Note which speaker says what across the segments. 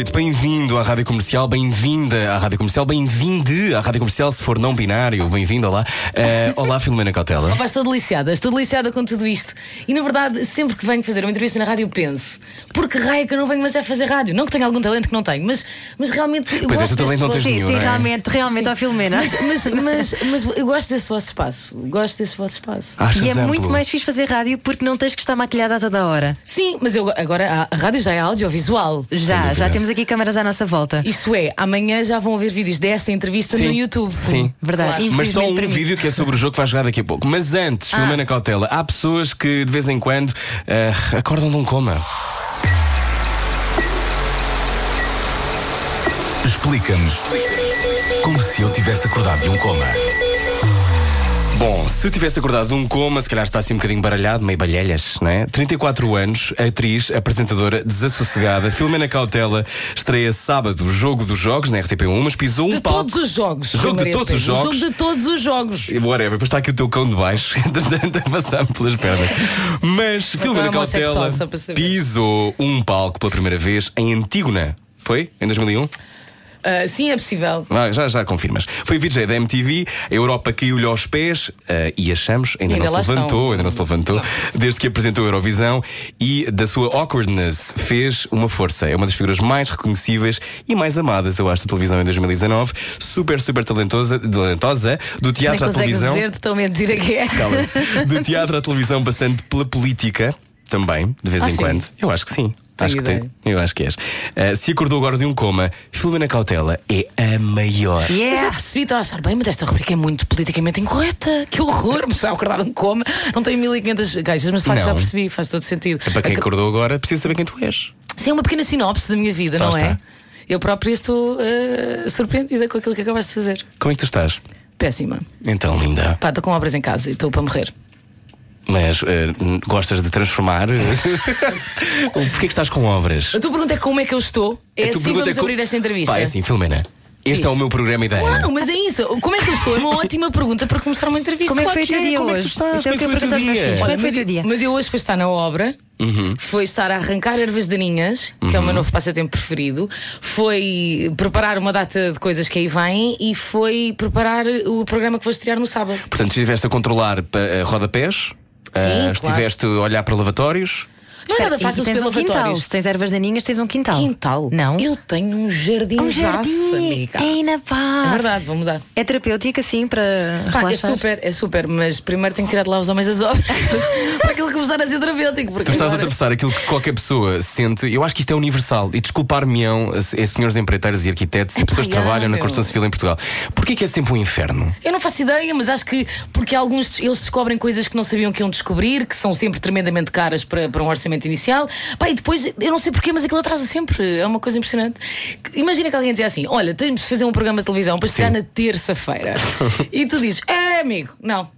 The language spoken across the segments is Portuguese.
Speaker 1: Noite, bem-vindo à Rádio Comercial, bem-vinda à Rádio Comercial, bem-vinde à Rádio Comercial, se for não binário, bem-vindo lá. Eh, olá, Filomena Cautela.
Speaker 2: Opa, estou deliciada, estou deliciada com tudo isto. E na verdade, sempre que venho fazer uma entrevista na rádio, penso: por que raio que eu não venho mais é fazer rádio? Não que tenha algum talento que não tenho, mas, mas realmente. Eu
Speaker 1: Pois é,
Speaker 2: gosto
Speaker 1: tu talento
Speaker 2: deste
Speaker 1: não tens
Speaker 2: vosso-
Speaker 1: nenhum,
Speaker 3: Sim,
Speaker 1: é?
Speaker 3: realmente, realmente, ó Filomena.
Speaker 2: Mas, mas, mas, mas eu gosto desse vosso espaço. Gosto desse vosso espaço.
Speaker 1: Achas
Speaker 3: E é
Speaker 1: amplo?
Speaker 3: muito mais fixe fazer rádio porque não tens que estar maquilhada a toda hora.
Speaker 2: Sim, mas eu, agora a, a rádio já é audiovisual.
Speaker 3: Já, já temos aqui câmaras à nossa volta.
Speaker 2: Isto é, amanhã já vão haver vídeos desta entrevista
Speaker 1: Sim,
Speaker 2: no YouTube.
Speaker 1: sim.
Speaker 3: Verdade.
Speaker 2: Claro.
Speaker 1: Mas só um vídeo que é sobre o jogo que vai jogar daqui a pouco. Mas antes, Filomena Cautela, há pessoas que de vez em quando eh, acordam de um coma.
Speaker 4: Explica-nos como se eu tivesse acordado de um coma.
Speaker 1: Bom, se tivesse acordado de um coma, se calhar está assim um bocadinho baralhado, meio balhelhas, não é? 34 anos, atriz, apresentadora, desassossegada, Filomena Cautela, estreia sábado o Jogo dos Jogos na RTP1, mas pisou um
Speaker 2: De
Speaker 1: palco.
Speaker 2: todos os jogos.
Speaker 1: Jogo de
Speaker 2: Maria
Speaker 1: todos os
Speaker 2: Pedro.
Speaker 1: jogos.
Speaker 2: Jogo de todos os jogos.
Speaker 1: Whatever, depois está aqui o teu cão de baixo, entretanto, a passar pelas pernas. Mas Filomena
Speaker 2: é
Speaker 1: Cautela pisou um palco pela primeira vez em Antígona. Foi? Em 2001?
Speaker 2: Ah, sim, é possível.
Speaker 1: Ah, já, já confirmas. Foi VJ da MTV, a Europa caiu-lhe aos pés ah, e achamos, ainda,
Speaker 2: Ainda
Speaker 1: não se levantou,
Speaker 2: estão.
Speaker 1: ainda não se levantou, desde que apresentou a Eurovisão e da sua awkwardness fez uma força. É uma das figuras mais reconhecíveis e mais amadas, eu acho, da televisão em 2019. Super, super talentosa, talentosa do
Speaker 2: Nem
Speaker 1: teatro à televisão.
Speaker 2: dizer tão mentira que é.
Speaker 1: Do teatro à televisão, passando pela política, também, de vez
Speaker 2: Ah,
Speaker 1: em
Speaker 2: sim?
Speaker 1: quando. Eu acho que sim.
Speaker 2: Tenho
Speaker 1: acho que tem. Eu acho que és. Ah, se acordou agora de um coma, Filomena Cautela é a maior.
Speaker 2: Eu já
Speaker 3: Yeah!
Speaker 2: percebi, estava a achar bem, mas esta rubrica é muito politicamente incorreta. Que horror, me a acordar de um coma. Não tem 1500 caixas, mas de facto
Speaker 1: Não.
Speaker 2: já percebi, faz todo sentido.
Speaker 1: É para quem
Speaker 2: Ac-
Speaker 1: acordou agora, precisa saber quem tu és.
Speaker 2: Sim, é uma pequena sinopse da minha vida,
Speaker 1: Lá
Speaker 2: não é?
Speaker 1: está.
Speaker 2: Eu própria estou eh, surpreendida com aquilo que acabaste de fazer.
Speaker 1: Como é que tu estás?
Speaker 2: Péssima.
Speaker 1: Então, linda.
Speaker 2: Pá, estou com obras em casa e estou para morrer.
Speaker 1: Mas ah, gostas de transformar? Porquê que estás com obras?
Speaker 2: A tua pergunta é como é que eu estou? É assim
Speaker 1: pergunta
Speaker 2: vamos
Speaker 1: co-
Speaker 2: abrir esta entrevista.
Speaker 1: Pá, é assim, Filomena. Este é o meu programa ideia.
Speaker 2: Claro, mas é isso. Como é que eu estou? É uma ótima pergunta para começar uma entrevista.
Speaker 3: Como é que foi o teu
Speaker 2: é.
Speaker 3: dia
Speaker 1: é que
Speaker 3: hoje? Isso é o que eu
Speaker 1: Como é que foi o
Speaker 3: pergunto
Speaker 1: teu
Speaker 3: aos meus
Speaker 1: dia?
Speaker 3: filhos. Como é que foi o
Speaker 2: mas,
Speaker 3: teu dia?
Speaker 2: mas eu hoje fui estar na obra,
Speaker 1: Uhum.
Speaker 2: foi estar a arrancar ervas daninhas, que é o meu novo passatempo preferido, foi preparar uma data de coisas que aí vêm e foi preparar o programa que vou estrear no sábado.
Speaker 1: Portanto, estiveste a controlar pa- ah,
Speaker 2: claro.
Speaker 1: estiveste a olhar para lavatórios.
Speaker 2: Não é nada fácil
Speaker 3: tens um quintal. Se tens ervas daninhas, tens um quintal.
Speaker 2: Quintal?
Speaker 3: Não.
Speaker 2: Eu tenho um jardim,
Speaker 3: Um jardim.
Speaker 2: amiga.
Speaker 3: Ei, na
Speaker 2: É
Speaker 3: pá.
Speaker 2: verdade, vou mudar.
Speaker 3: É terapêutico assim para
Speaker 2: Pá, é
Speaker 3: relaxar.
Speaker 2: super, é super, mas primeiro tenho que tirar de lá os homens das obras para aquilo começar a ser terapêutico. Porque
Speaker 1: Tu estás a
Speaker 2: agora-
Speaker 1: atravessar aquilo que qualquer pessoa sente. Eu acho que isto é universal. E desculpar-me-ão, é senhores empreiteiros e arquitetos e pessoas que trabalham na construção civil em Portugal. Porquê que é sempre um inferno?
Speaker 2: Eu não faço ideia, mas acho que porque alguns eles descobrem coisas que não sabiam que iam descobrir, que são sempre tremendamente caras para, para um orçamento inicial. Pá, e depois, eu não sei porquê, mas aquilo atrasa sempre. É uma coisa impressionante. Imagina que alguém dizia assim: Olha, temos de fazer um programa de televisão para estrear na terça-feira. e tu dizes: É, amigo, não.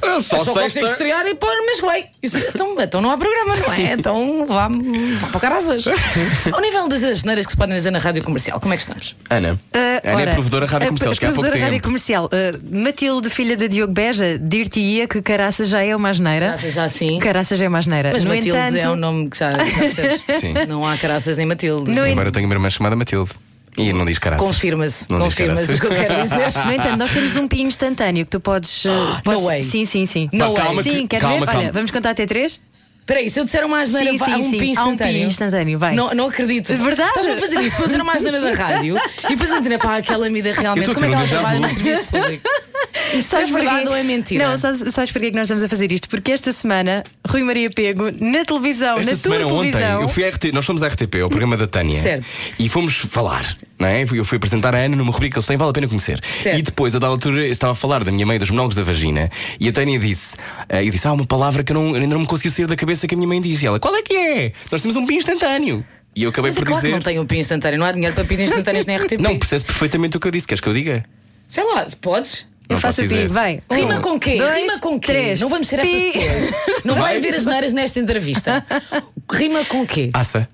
Speaker 1: Eu
Speaker 2: Eu só consigo
Speaker 1: sexta-
Speaker 2: estrear e pôr vem. Isso, então, então não há programa, não é? Então vá, vá para caraças. Ao nível das asneiras que se podem dizer na rádio comercial, como é que estamos?
Speaker 1: Ana.
Speaker 3: Ah,
Speaker 1: Ana é
Speaker 3: ora,
Speaker 1: provedora rádio
Speaker 3: a-
Speaker 1: comercial.
Speaker 3: a
Speaker 1: Cheguei há pouco
Speaker 3: provedora rádio
Speaker 1: tempo.
Speaker 3: comercial. Ah, Matilde, filha de Diogo Beja, dir-te-ia que caraça já é uma asneira.
Speaker 2: Caraças já sim.
Speaker 3: Caraça já é uma asneira.
Speaker 2: Mas
Speaker 3: no
Speaker 2: Matilde
Speaker 3: entanto,
Speaker 2: é um nome que já, já percebes.
Speaker 1: Sim.
Speaker 2: Não há caraças em Matilde.
Speaker 3: No
Speaker 1: Embora eu tenha uma irmã chamada Matilde. E não diz caraças.
Speaker 2: Confirma-se,
Speaker 1: Não
Speaker 2: confirma-se o que eu quero dizer.
Speaker 3: No entanto, nós temos um PIN instantâneo que tu podes. ah, podes-
Speaker 2: way.
Speaker 3: Sim, sim, sim.
Speaker 2: No
Speaker 1: Pá,
Speaker 2: way.
Speaker 1: calma
Speaker 3: Sim,
Speaker 1: que-
Speaker 3: queres
Speaker 1: calma,
Speaker 3: ver?
Speaker 1: calma.
Speaker 3: Olha, vamos contar até três?
Speaker 2: Espera aí, se eu disser uma asneira,
Speaker 3: Sim, sim,
Speaker 2: um
Speaker 3: sim.
Speaker 2: pin
Speaker 3: Há um
Speaker 2: instantâneo.
Speaker 3: pin instantâneo, vai.
Speaker 2: Não, não acredito.
Speaker 3: Verdade.
Speaker 2: Estás a fazer isto para eu dizer uma asneira da rádio e depois a dizer, pá, aquela mida realmente.
Speaker 1: Eu
Speaker 2: Como é
Speaker 1: a
Speaker 2: que ela trabalha no serviço público? Isto é verdade ou é mentira?
Speaker 3: Não, sabes, sabes porquê que nós estamos a fazer isto? Porque esta semana, Rui Maria Pego, na televisão,
Speaker 1: Esta
Speaker 3: na tua
Speaker 1: semana ontem,
Speaker 3: televisão.
Speaker 1: eu fui à RT, nós fomos à RTP, ao programa da Tânia.
Speaker 2: Certo.
Speaker 1: E fomos falar, não é? Eu fui apresentar a Ana numa rubrica que eles têm, vale a pena conhecer.
Speaker 2: Certo.
Speaker 1: E depois, a da altura, eu estava a falar da minha mãe dos monólogos da vagina. E a Tânia disse: eh, Eu disse, há uma palavra que eu não, ainda não me conseguiu sair da cabeça que a minha mãe diz. E ela, qual é que é? Nós temos um pin instantâneo. E eu acabei
Speaker 2: Mas é
Speaker 1: por
Speaker 2: claro que
Speaker 1: dizer.
Speaker 2: não tem um pin instantâneo, não há dinheiro para pins instantâneos na RTP.
Speaker 1: Não, percebes perfeitamente o que eu disse. Queres que eu diga?
Speaker 2: Sei lá, se podes.
Speaker 3: Eu
Speaker 1: Não
Speaker 3: faço
Speaker 1: dizer.
Speaker 3: vai.
Speaker 2: Rima com quê?
Speaker 3: dois,
Speaker 2: Rima com quê?
Speaker 3: três.
Speaker 2: Não vamos ser essas pessoas. Não vai
Speaker 1: Vai.
Speaker 2: haver as neiras nesta entrevista. Rima com quê?
Speaker 1: Aça.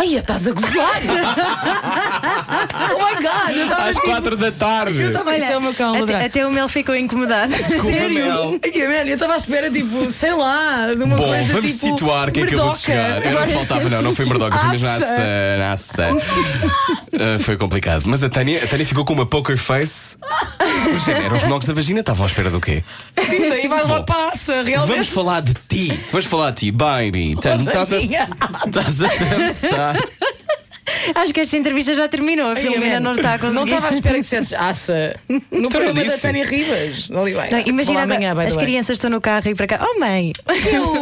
Speaker 2: Ai, estás a gozar! oh my god! Eu estava
Speaker 1: Às quatro da tarde.
Speaker 2: Olha, isso é uma calma,
Speaker 3: até, até o Mel ficou incomodado.
Speaker 1: Desculpa, Mel.
Speaker 2: Ai, man, eu estava à espera, tipo, sei lá, de uma
Speaker 1: Bom,
Speaker 2: coisa
Speaker 1: vamos
Speaker 2: tipo.
Speaker 1: situar quem acabou de chegar. Eu não faltava, não, não foi Merdoca, foi mesmo.
Speaker 2: Aça.
Speaker 1: Aça. Ah, foi complicado. Mas a Tânia, a Tânia ficou com uma poker face. Gente, eram os nogos da vagina, estavam à espera do quê?
Speaker 2: Sim, daí vais logo passa,
Speaker 1: Vamos
Speaker 2: realmente.
Speaker 1: falar de ti. Vamos falar de ti, baby. Tan- Estás a, a dançar.
Speaker 3: Acho que esta entrevista já terminou. A Filomena não está a conseguir.
Speaker 2: Não estava à espera que dissesses aça no programa da. Tânia vai.
Speaker 3: Não, imagina
Speaker 2: amanhã,
Speaker 3: as crianças estão no carro e para cá. Oh, mãe!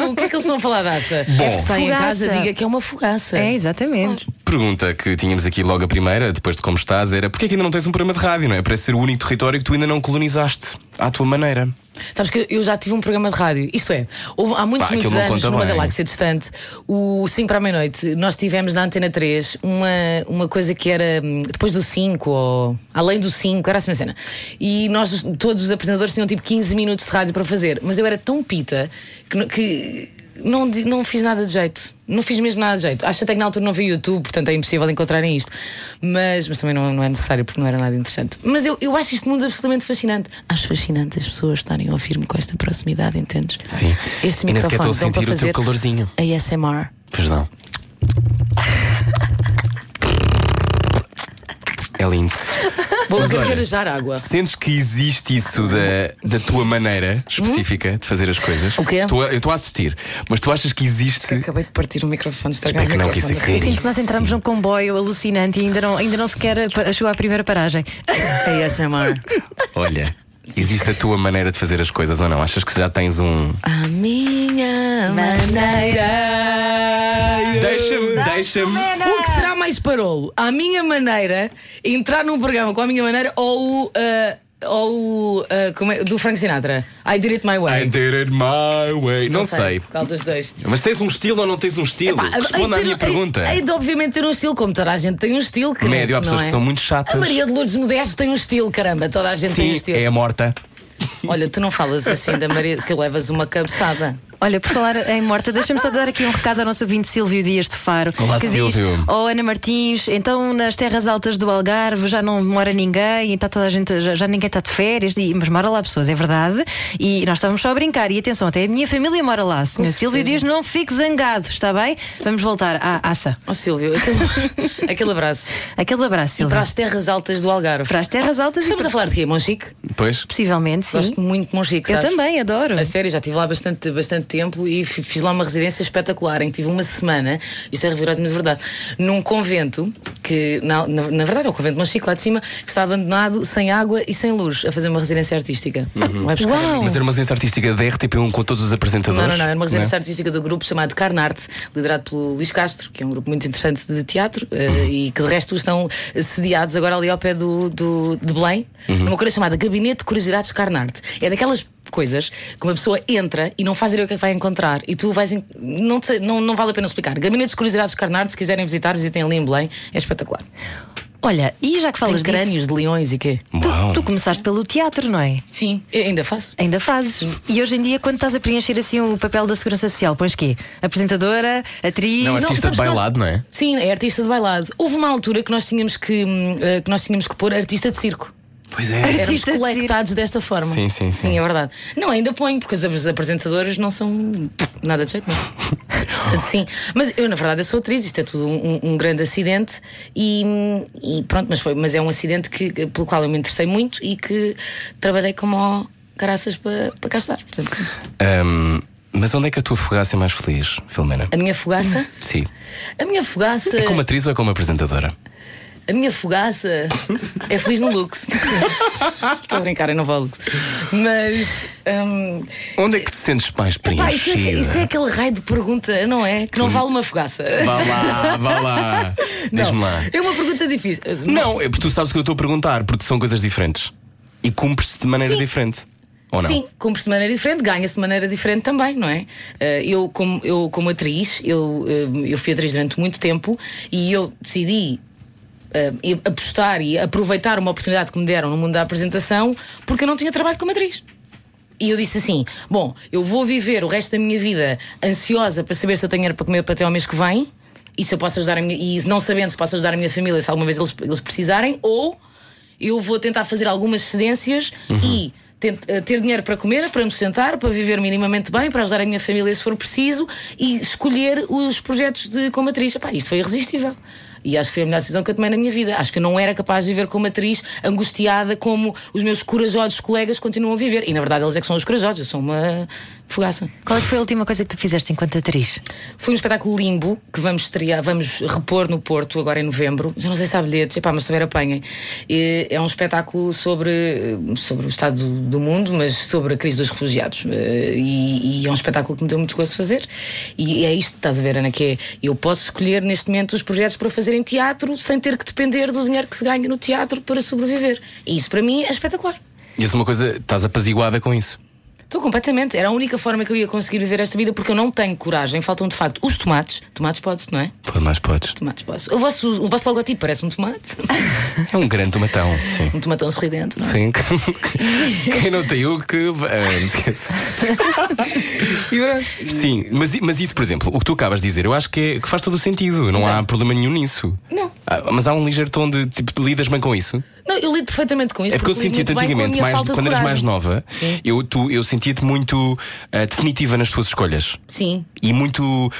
Speaker 2: O que é que eles estão a falar da aça?
Speaker 1: Bom.
Speaker 2: É que está em casa, diga que é uma fogaça.
Speaker 3: É, exatamente.
Speaker 1: Pergunta que tínhamos aqui logo a primeira, depois de como estás, era porquê é que ainda não tens um programa de rádio, não é? Parece ser o único território que tu ainda não colonizaste à tua maneira.
Speaker 2: Sabes que eu já tive um programa de rádio. Isto é, houve, há muitos,
Speaker 1: Pá,
Speaker 2: muitos anos, numa
Speaker 1: bem.
Speaker 2: galáxia distante, o 5 para a meia-noite, nós tivemos na Antena 3 uma, uma coisa que era hum, depois do 5, ou além do 5, era assim uma cena. E nós, todos os apresentadores, tinham tipo 15 minutos de rádio para fazer. Mas eu era tão pita que, que não, não fiz nada de jeito. Não fiz mesmo nada de jeito. Acho até que na altura não vi YouTube, portanto é impossível encontrarem isto. Mas, mas também não, não é necessário porque não era nada interessante. Mas eu, eu acho este mundo absolutamente fascinante. Acho fascinante as pessoas estarem a ouvir-me com esta proximidade, entendes?
Speaker 1: Sim.
Speaker 2: Estes
Speaker 1: E nem sequer estou a sentir o teu calorzinho.
Speaker 2: ASMR.
Speaker 1: Pois não. É lindo.
Speaker 2: Vou
Speaker 1: Mas olha,
Speaker 2: gargarejar água.
Speaker 1: Sentes que existe isso da, da tua maneira específica de fazer as coisas?
Speaker 2: O quê?
Speaker 1: Tô a- eu estou a assistir, mas tu achas que existe.
Speaker 2: Acabei de partir o microfone, estragar o
Speaker 1: Espero que não, que
Speaker 2: microfone.
Speaker 1: isso é
Speaker 3: Eu sinto que nós entramos num comboio alucinante e ainda não, ainda não sequer pa- chegou à primeira paragem.
Speaker 2: ASMR.
Speaker 1: Olha, existe a tua maneira de fazer as coisas ou não? Achas que já tens um.
Speaker 2: A minha maneira.
Speaker 1: Deixa-me, deixa-me.
Speaker 2: O que será mais parolo? A minha maneira, entrar num programa com a minha maneira ou o. ah, ou como é- do Frank Sinatra? I did it my way.
Speaker 1: I did it my way. Não, sei.
Speaker 2: Qual dos dois?
Speaker 1: Mas tens um estilo ou não tens um estilo?
Speaker 2: Pá,
Speaker 1: Responda à minha
Speaker 2: hei-
Speaker 1: pergunta.
Speaker 2: Hei de obviamente ter um estilo, como toda a gente tem um estilo. Que
Speaker 1: Médio, há
Speaker 2: não
Speaker 1: pessoas
Speaker 2: é?
Speaker 1: que são muito chatas.
Speaker 2: A Maria de Lourdes Modesto tem um estilo, caramba, toda a gente tem um
Speaker 1: Sim,
Speaker 2: estilo.
Speaker 1: é a morta.
Speaker 2: Olha, tu não falas assim da Maria, que levas uma cabeçada.
Speaker 3: Olha, por falar em morta, deixa-me só dar aqui um recado ao nosso ouvinte Silvio Dias de Faro.
Speaker 1: Olá,
Speaker 3: que
Speaker 1: Silvio.
Speaker 3: diz: Oh, Ana Martins, então nas terras altas do Algarve já não mora ninguém, e está toda a gente, já, já ninguém está de férias, e- mas mora lá pessoas, é verdade. E nós estamos só a brincar. E atenção, até a minha família mora lá. Senhor Silvio Dias, não fique zangado, está bem? Vamos voltar à aça.
Speaker 2: Ó Silvio, aquele, aquele abraço.
Speaker 3: Aquele abraço,
Speaker 2: E
Speaker 3: Silvio.
Speaker 2: para as terras altas do Algarve.
Speaker 3: Para as terras altas e
Speaker 2: Estamos a falar de quê? Monchique?
Speaker 1: Pois.
Speaker 3: possivelmente, sim.
Speaker 2: Gosto muito de Monchique,
Speaker 3: Eu
Speaker 2: sabes?
Speaker 3: também, adoro.
Speaker 2: A sério, já estive lá bastante, bastante tempo e fi- fiz lá uma residência espetacular em que tive uma semana, isto é rigorosamente verdade, num convento que, na, na, na verdade, é o convento de Monchique lá de cima, que está abandonado, sem água e sem luz, a fazer uma residência artística. Vai buscar a
Speaker 3: Uau!
Speaker 1: Mas era uma residência artística da RTP1 com todos os apresentadores?
Speaker 2: Não, não, não, era uma residência
Speaker 1: Não?
Speaker 2: artística do grupo chamado Carnarte, liderado pelo Luís Castro, que é um grupo muito interessante de teatro eh,
Speaker 1: Uhum.
Speaker 2: e que de resto estão sediados agora ali ao pé do, do, de Belém,
Speaker 1: Uhum.
Speaker 2: numa coisa chamada Gabinete de Curiosidades Carnarte. É daquelas coisas que uma pessoa entra e não faz ideia o que é que vai encontrar e tu vais. en- Não, te- não, não vale a pena explicar. Gabinete de Curiosidades Carnarte, se quiserem visitar, visitem ali em Belém, é espetacular.
Speaker 3: Olha, e já que
Speaker 2: Tem
Speaker 3: falas disso,
Speaker 2: crânios de leões e quê?
Speaker 3: Tu, tu começaste pelo teatro, não é?
Speaker 2: Sim, eu ainda faço.
Speaker 3: Ainda fazes. E hoje em dia, quando estás a preencher assim o papel da Segurança Social, pões quê? Apresentadora, atriz.
Speaker 1: Não,
Speaker 2: Não,
Speaker 1: artista
Speaker 2: sabes
Speaker 1: de
Speaker 2: nós-
Speaker 1: bailado, não é?
Speaker 2: Sim, é artista de bailado. Houve uma altura que nós tínhamos que, hum, eh, que nós tínhamos que pôr artista de circo.
Speaker 1: Pois é.
Speaker 2: Éramos
Speaker 3: Artista de
Speaker 2: colectados desta forma.
Speaker 1: Sim, sim, sim.
Speaker 2: Sim, é verdade. Não, ainda ponho, porque as apresentadoras não são nada de jeito nenhum. Portanto, Sim, mas eu na verdade eu sou atriz, isto é tudo um, um grande acidente e, e pronto, mas foi, mas é um acidente que, pelo qual eu me interessei muito e que trabalhei como caraças para, para cá estar. Portanto, sim.
Speaker 1: Ahm, mas onde é que a tua fogaça é mais feliz, Filomena?
Speaker 2: A minha fogaça,
Speaker 1: Sim.
Speaker 2: a minha fogaça.
Speaker 1: É como atriz ou é como apresentadora?
Speaker 2: A minha fogaça é feliz no Lux. Estou a brincar, eu não vou ao Lux. Mas. hum,
Speaker 1: Onde é que te sentes mais
Speaker 2: pá, isso, é,
Speaker 1: preenchida?
Speaker 2: isso é aquele raio de pergunta, não é? Que não vale uma fogaça.
Speaker 1: Vá lá, vá lá. Diz-me
Speaker 2: Não,
Speaker 1: lá.
Speaker 2: É uma pergunta difícil.
Speaker 1: Não, é porque tu sabes o que eu estou a perguntar, porque são coisas diferentes. E cumpre-se de maneira
Speaker 2: Sim.
Speaker 1: diferente. Ou não?
Speaker 2: Sim, cumpre-se de maneira diferente, ganha-se de maneira diferente também, não é? Eh, eu, como, eu, como atriz, eu, eh, eu fui atriz durante muito tempo e eu decidi e apostar e aproveitar uma oportunidade que me deram no mundo da apresentação porque eu não tinha trabalho como atriz. E eu disse assim: Bom, eu vou viver o resto da minha vida ansiosa para saber se eu tenho dinheiro para comer para até ao mês que vem e se eu posso ajudar a minha, e não sabendo se posso ajudar a minha família se alguma vez eles, eles precisarem, ou eu vou tentar fazer algumas cedências e tent- eh, ter dinheiro para comer, para me sustentar, para viver minimamente bem, para ajudar a minha família se for preciso e escolher os projetos de como atriz. Epá, isto foi irresistível. E acho que foi a melhor decisão que eu tomei na minha vida. Acho que eu não era capaz de viver como atriz angustiada como os meus corajosos colegas continuam a viver. E na verdade eles é que são os corajosos, eu sou uma fogaça.
Speaker 3: Qual é foi a última coisa que tu fizeste enquanto atriz?
Speaker 2: Foi um espetáculo limbo que vamos estrear, vamos repor no Porto agora em novembro. Já não sei se há bilhetes, epá, mas saber apanhem. E É um espetáculo sobre, sobre o estado do, do mundo, mas sobre a crise dos refugiados. Eh, E, e é um espetáculo que me deu muito gosto de fazer. E é isto que estás a ver, Ana, que é eu posso escolher neste momento os projetos para fazer em teatro sem ter que depender do dinheiro que se ganha no teatro para sobreviver. E isso para mim é espetacular.
Speaker 1: E é uma coisa, estás apaziguada com isso.
Speaker 2: Estou completamente. Era a única forma que eu ia conseguir viver esta vida porque eu não tenho coragem. Faltam de facto os tomates. Tomates pode-se, não é?
Speaker 1: Pode mais podes.
Speaker 2: Tomates pode O vosso, o vosso logotipo parece um tomate.
Speaker 1: É um grande tomatão, sim.
Speaker 2: um tomatão sorridente, não é?
Speaker 1: Sim. Quem não tem o que. ah, esquece.
Speaker 2: E pronto.
Speaker 1: Sim, mas, mas isso, por exemplo, o que tu acabas de dizer, eu acho que, é- que faz todo o sentido. Não há problema nenhum nisso.
Speaker 2: Não.
Speaker 1: Ah, mas há um ligeiro tom de tipo, lidas bem com isso.
Speaker 2: Não, eu lido perfeitamente com isso.
Speaker 1: É porque eu
Speaker 2: lido
Speaker 1: sentia-te antigamente, mais, quando eras mais nova,
Speaker 2: Sim.
Speaker 1: eu, tu, eu sentia-te muito ah, definitiva nas tuas escolhas.
Speaker 2: Sim.
Speaker 1: E muito.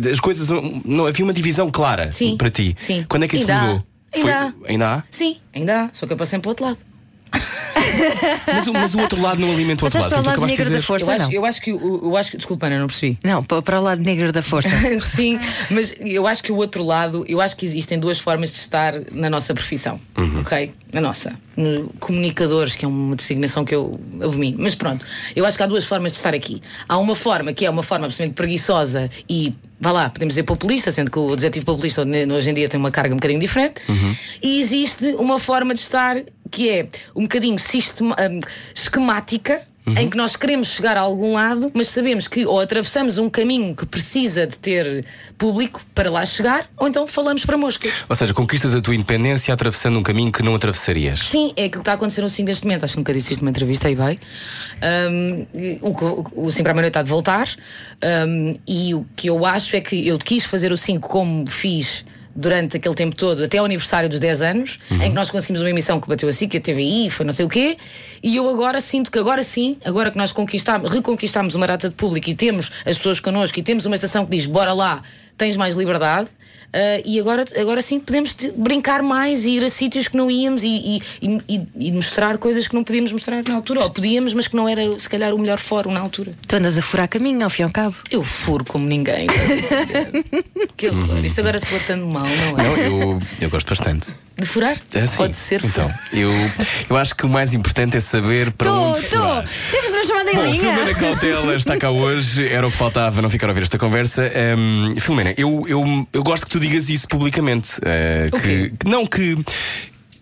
Speaker 1: de- as coisas. Não, havia uma divisão clara
Speaker 2: Sim.
Speaker 1: para ti.
Speaker 2: Sim.
Speaker 1: Quando é que isso
Speaker 2: Ainda há.
Speaker 1: mudou?
Speaker 2: Ainda há.
Speaker 1: ainda há?
Speaker 2: Sim, ainda há. Só que eu passei para o outro lado.
Speaker 1: Mas, o- mas o outro lado não alimenta o outro lado.
Speaker 3: para o
Speaker 1: que
Speaker 3: lado
Speaker 1: acabaste de
Speaker 3: negro da
Speaker 1: dizer.
Speaker 3: força,
Speaker 2: Eu acho,
Speaker 3: não?
Speaker 2: eu acho que. o- Eu acho que. Desculpa, Ana, não percebi.
Speaker 3: Não, pa- para o lado negro da força.
Speaker 2: Sim, mas eu acho que o outro lado, eu acho que existem duas formas de estar na nossa profissão, ok? Na nossa. No comunicadores, que é uma designação que eu abomino. Mas pronto, eu acho que há duas formas de estar aqui. Há uma forma que é uma forma absolutamente preguiçosa e, vá lá, podemos dizer populista, sendo que o adjetivo populista hoje em dia tem uma carga um bocadinho diferente. E existe uma forma de estar que é um bocadinho sistema, hum, esquemática. Em que nós queremos chegar a algum lado, mas sabemos que ou atravessamos um caminho que precisa de ter público para lá chegar, ou então falamos para moscas.
Speaker 1: Ou seja, conquistas a tua independência atravessando um caminho que não atravessarias.
Speaker 2: Sim, é aquilo que está a acontecer no Sim neste momento. Acho que nunca disse isto numa entrevista, aí vai. Um, o, o, o Sim para a meia-noite está de voltar. um, e o que eu acho é que eu quis fazer o 5 como fiz durante aquele tempo todo, até ao aniversário dos 10 anos, em que nós conseguimos uma emissão que bateu assim, que a TVI, foi não sei o quê, e eu agora sinto que agora sim, agora que nós conquistámos, reconquistámos uma data de público e temos as pessoas connosco e temos uma estação que diz bora lá, tens mais liberdade. Uh, e agora, agora sim podemos brincar mais e ir a sítios que não íamos e, e, e- e mostrar coisas que não podíamos mostrar na altura. Ou podíamos, mas que não era se calhar o melhor fórum na altura.
Speaker 3: Tu andas a furar caminho, ao fim e ao cabo.
Speaker 2: Eu furo como ninguém. que horror. Isto agora se tão mal, não é?
Speaker 1: Não, eu, eu gosto bastante.
Speaker 2: De furar?
Speaker 1: Sim.
Speaker 2: Pode ser.
Speaker 1: Então, eu, eu acho que o mais importante é saber para
Speaker 3: Tô,
Speaker 1: onde
Speaker 3: tô!
Speaker 1: furar.
Speaker 3: Temos uma chamada em
Speaker 1: Bom,
Speaker 3: linha.
Speaker 1: Filomena Cautela está cá hoje, era o que faltava não ficar a ouvir esta conversa. Hum, Filomena, eu, eu, eu gosto que tu digas isso publicamente.
Speaker 2: O
Speaker 1: que,
Speaker 2: quê?
Speaker 1: que- não, que.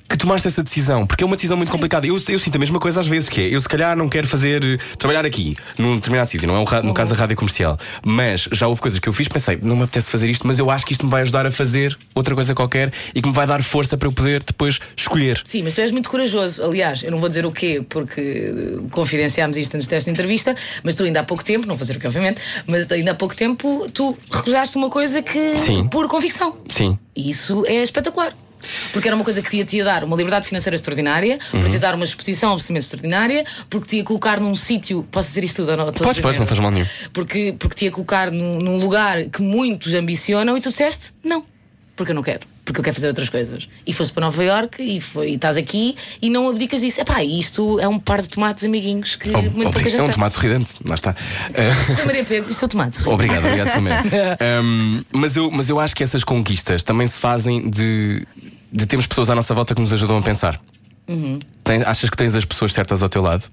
Speaker 1: Que tomaste essa decisão, porque é uma decisão muito complicada. Eu, eu sinto a mesma coisa às vezes, que é eu se calhar não quero fazer trabalhar aqui, num determinado sítio, não é um no caso da rádio comercial. Mas já houve coisas que eu fiz, pensei, não me apetece fazer isto, mas eu acho que isto me vai ajudar a fazer outra coisa qualquer e que me vai dar força para eu poder depois escolher.
Speaker 2: Sim, mas tu és muito corajoso. Aliás, eu não vou dizer o quê, porque confidenciámos isto antes desta entrevista, mas tu ainda há pouco tempo, não vou dizer o que, obviamente, mas ainda há pouco tempo tu recusaste uma coisa que.
Speaker 1: Sim.
Speaker 2: por convicção.
Speaker 1: Sim.
Speaker 2: E isso é espetacular. Porque era uma coisa que te ia, te dar uma liberdade financeira extraordinária,
Speaker 1: Uhum.
Speaker 2: porque te ia dar uma exposição absolutamente extraordinária, porque te ia colocar num sítio. Posso dizer isto tudo ou não?
Speaker 1: Podes,
Speaker 2: dizer
Speaker 1: podes, não faz mal nenhum.
Speaker 2: Porque, porque te ia colocar num, num lugar que muitos ambicionam e tu disseste não, porque eu não quero, porque eu quero fazer outras coisas. E foste para Nova York e, foi, e estás aqui e não abdicas disso. Epá, isto é um par de tomates amiguinhos que
Speaker 1: Oh,
Speaker 2: muito pouca gente
Speaker 1: é um tomate sorridente, lá está.
Speaker 2: Maria Pego, isto é tomate.
Speaker 1: Obrigado, obrigado também. Um, mas, eu, mas eu acho que essas conquistas também se fazem de, de termos pessoas à nossa volta que nos ajudam a pensar.
Speaker 2: Uhum.
Speaker 1: Tem- achas que tens as pessoas certas ao teu lado?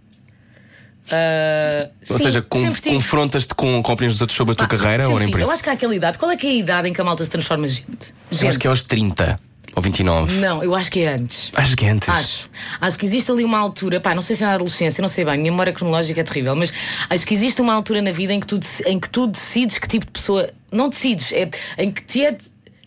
Speaker 2: Ah,
Speaker 1: Ou
Speaker 2: sim,
Speaker 1: seja, com- confrontas-te com, com opiniões dos outros sobre a tua
Speaker 2: Pá,
Speaker 1: carreira ou nem
Speaker 2: tive.
Speaker 1: por isso?
Speaker 2: Eu acho que há aquela idade. Qual é que é a idade em que a malta se transforma em gente?
Speaker 1: Eu
Speaker 2: gente.
Speaker 1: acho que é aos 30 ou 29.
Speaker 2: Não, eu acho que é antes.
Speaker 1: Acho que é antes.
Speaker 2: Acho. Acho que existe ali uma altura, pá, não sei se é na adolescência, não sei bem, a minha memória cronológica é terrível, mas acho que existe uma altura na vida em que tu, em que tu decides que tipo de pessoa. Não decides, é em que te é.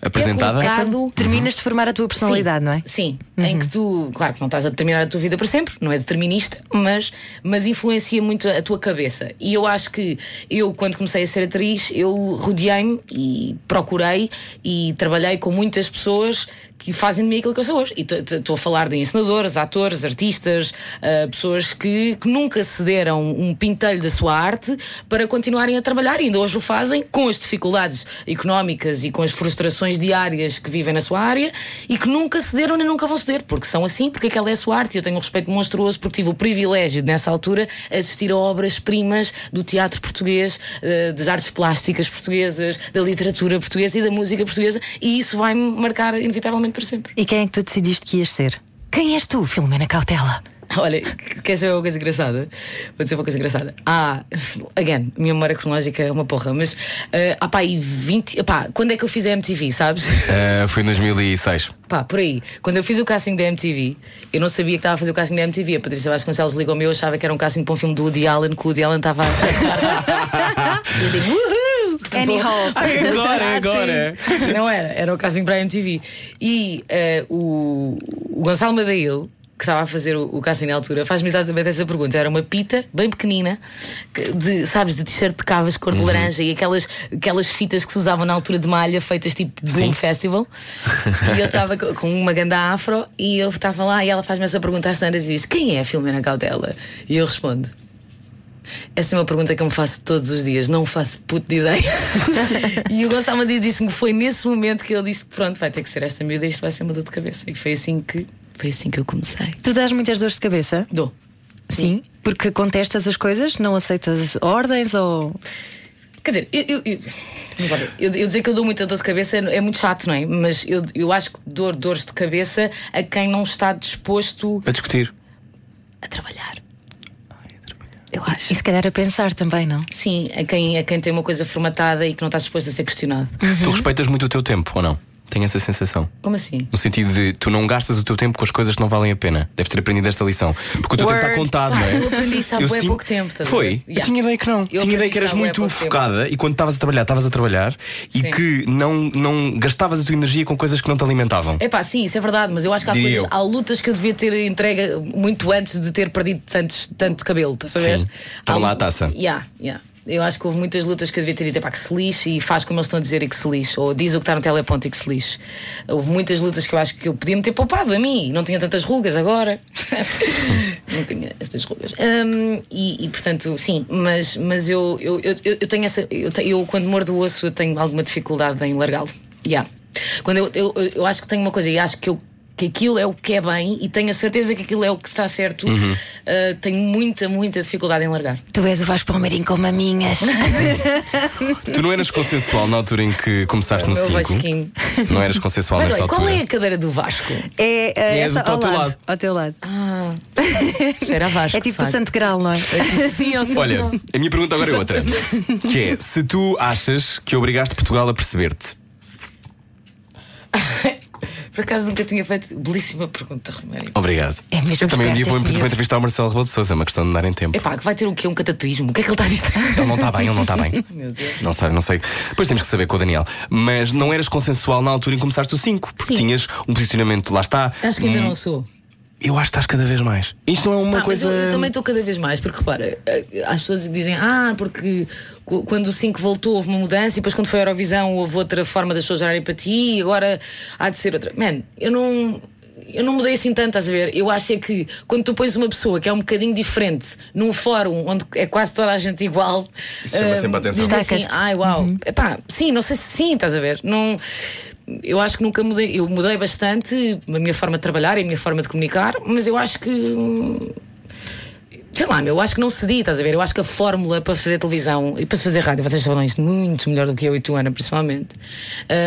Speaker 1: Apresentada?
Speaker 2: É colocado
Speaker 3: Terminas de formar a tua personalidade, não é?
Speaker 2: Sim, em que tu, claro que não estás a determinar a tua vida para sempre, não é determinista, mas, mas influencia muito a tua cabeça. E eu acho que eu, quando comecei a ser atriz, eu rodeei-me e procurei e trabalhei com muitas pessoas que fazem de mim aquilo que eu sou hoje. E estou a falar de ensinadores, atores, artistas, uh, pessoas que, que, nunca cederam um pintelho da sua arte para continuarem a trabalhar e ainda hoje o fazem com as dificuldades económicas e com as frustrações diárias que vivem na sua área e que nunca cederam nem nunca vão ceder, porque são assim, porque aquela é a sua arte. E eu tenho um respeito monstruoso porque tive o privilégio de, nessa altura, assistir a obras-primas do teatro português, uh, das artes plásticas portuguesas, da literatura portuguesa e da música portuguesa, e isso vai-me marcar inevitavelmente para sempre.
Speaker 3: E quem é que tu decidiste que ias ser? Quem és tu, Filomena Cautela?
Speaker 2: Olha, queres saber uma coisa engraçada? Vou dizer uma coisa engraçada. Ah, again, minha memória cronológica é uma porra, mas uh, ah, pá, e 20. Pá, quando é que eu fiz a MTV, sabes?
Speaker 1: Uh, foi em 2006.
Speaker 2: Pá, por aí. Quando eu fiz o casting da MTV, eu não sabia que estava a fazer o casting da MTV. A Patrícia Vasconcelos ligou-me eu achava que era um casting para um filme do Woody Allen, que o Woody Allen estava a. eu digo, uhul!
Speaker 3: Annie Hall.
Speaker 1: Agora, agora.
Speaker 2: Não era, era o casting para a MTV. E uh, o, o Gonçalo Madeil que estava a fazer o, o casting na altura, faz-me exatamente essa pergunta. Era uma pita bem pequenina, de, sabes, de t-shirt de cavas cor de uhum. laranja e aquelas, aquelas fitas que se usavam na altura de malha, feitas tipo Boom Festival. e eu estava com uma ganda afro e eu estava lá e ela faz-me essa pergunta às tantas e diz: Quem é a Filomena Cautela? E eu respondo. Essa é uma pergunta que eu me faço todos os dias, não faço puto de ideia. e o Gonçalo Madias disse-me que foi nesse momento que ele disse: Pronto, vai ter que ser esta miúda, isto vai ser uma dor de cabeça. E foi assim que foi assim que eu comecei.
Speaker 3: Tu dás muitas dores de cabeça?
Speaker 2: Dou.
Speaker 3: Sim. Sim. Porque contestas as coisas, não aceitas ordens ou.
Speaker 2: Quer dizer, eu, eu, eu, eu, eu dizer que eu dou muita dor de cabeça é muito chato, não é? Mas eu, eu acho que dor dores de cabeça a quem não está disposto
Speaker 1: a discutir,
Speaker 2: a trabalhar. Eu acho.
Speaker 3: E se calhar a pensar também, não?
Speaker 2: Sim, a quem, a quem tem uma coisa formatada e que não está disposto a ser questionado.
Speaker 1: Uhum. Tu respeitas muito o teu tempo, ou não? Tenho essa sensação.
Speaker 2: Como assim?
Speaker 1: No sentido de tu não gastas o teu tempo com as coisas que não valem a pena. Deves ter aprendido esta lição. Porque o teu
Speaker 2: Word.
Speaker 1: tempo está contado, não é?
Speaker 2: Eu aprendi isso há eu pouco tempo. Tá
Speaker 1: Foi?
Speaker 2: Yeah.
Speaker 1: Eu tinha ideia que não.
Speaker 2: Eu
Speaker 1: tinha ideia que eras muito focada tempo. e quando estavas a trabalhar, estavas a trabalhar sim. e que não, não gastavas a tua energia com coisas que não te alimentavam.
Speaker 2: É pá, sim, isso é verdade, mas eu acho que há, coisas, há lutas que eu devia ter entregue muito antes de ter perdido tantos, tanto cabelo, estás a ver?
Speaker 1: Toma lá a taça.
Speaker 2: Yeah, yeah. Eu acho que houve muitas lutas que eu devia ter dito, que se lixe e faz como eles estão a dizer e que se lixe, ou diz o que está no teleponto e que se lixe. Houve muitas lutas que eu acho que eu podia me ter poupado a mim, não tinha tantas rugas agora. não tinha estas rugas. Um, e, e, portanto, sim, mas, mas eu, eu, eu, eu tenho essa. Eu, eu, quando mordo o osso, eu tenho alguma dificuldade em largá-lo. Yeah. Quando eu, eu, eu acho que tenho uma coisa e acho que eu que aquilo é o que é bem e tenho a certeza que aquilo é o que está certo, uhum. uh, tenho muita, muita dificuldade em largar.
Speaker 3: Tu és o Vasco Palmeirinho com maminhas.
Speaker 1: tu não eras consensual na altura em que começaste no 5? Não eras consensual
Speaker 2: Mas,
Speaker 1: nessa
Speaker 2: altura?
Speaker 1: Qual
Speaker 2: é a cadeira do Vasco?
Speaker 3: É, uh,
Speaker 1: é
Speaker 3: essa,
Speaker 1: ao,
Speaker 3: ao,
Speaker 1: teu
Speaker 3: lado,
Speaker 1: lado.
Speaker 3: ao teu lado.
Speaker 2: Ah, era Vasco.
Speaker 3: É tipo o Santo Grau, não é?
Speaker 2: Sim, é
Speaker 1: Olha, a minha pergunta agora é outra: que é se tu achas que obrigaste Portugal a perceber-te.
Speaker 2: Por acaso nunca tinha feito. Belíssima pergunta, Romário.
Speaker 1: Obrigado.
Speaker 3: É mesmo
Speaker 1: Eu também um dia vou, entrevistar o Marcelo Rebelo de Souza, é uma questão de dar em tempo.
Speaker 2: Epá, que vai ter o quê? Um catatismo? O que é que ele está a dizer?
Speaker 1: Ele não está bem, ele não está bem.
Speaker 2: Meu Deus.
Speaker 1: Não sei, não sei. Depois temos que saber com o Daniel. Mas não eras consensual na altura em começaste o 5, porque
Speaker 2: Sim.
Speaker 1: tinhas um posicionamento, lá está.
Speaker 2: Acho que ainda não sou.
Speaker 1: Eu acho que estás cada vez mais. Isto não é uma
Speaker 2: mas
Speaker 1: coisa.
Speaker 2: eu, eu também estou cada vez mais, porque repara, eh, as pessoas dizem, ah, porque quando o 5 voltou houve uma mudança e depois quando foi a Eurovisão houve outra forma das pessoas olharem para ti e agora há de ser outra. Man, eu não. Eu não mudei assim tanto, estás a ver? Eu acho é que quando tu pões uma pessoa que é um bocadinho diferente num fórum onde é quase toda a gente igual,
Speaker 1: Isso chama
Speaker 2: ah,
Speaker 1: sempre a atenção.
Speaker 2: diz assim, ai uau, Epá, sim, não sei se sim, estás a ver? Não, eu acho que nunca mudei. Eu mudei bastante a minha forma de trabalhar e a minha forma de comunicar, mas eu acho que. Sei lá, meu, eu acho que não cedi, estás a ver? Eu acho que a fórmula para fazer televisão e para se fazer rádio, vocês falam isto muito melhor do que eu e tu, Ana, principalmente.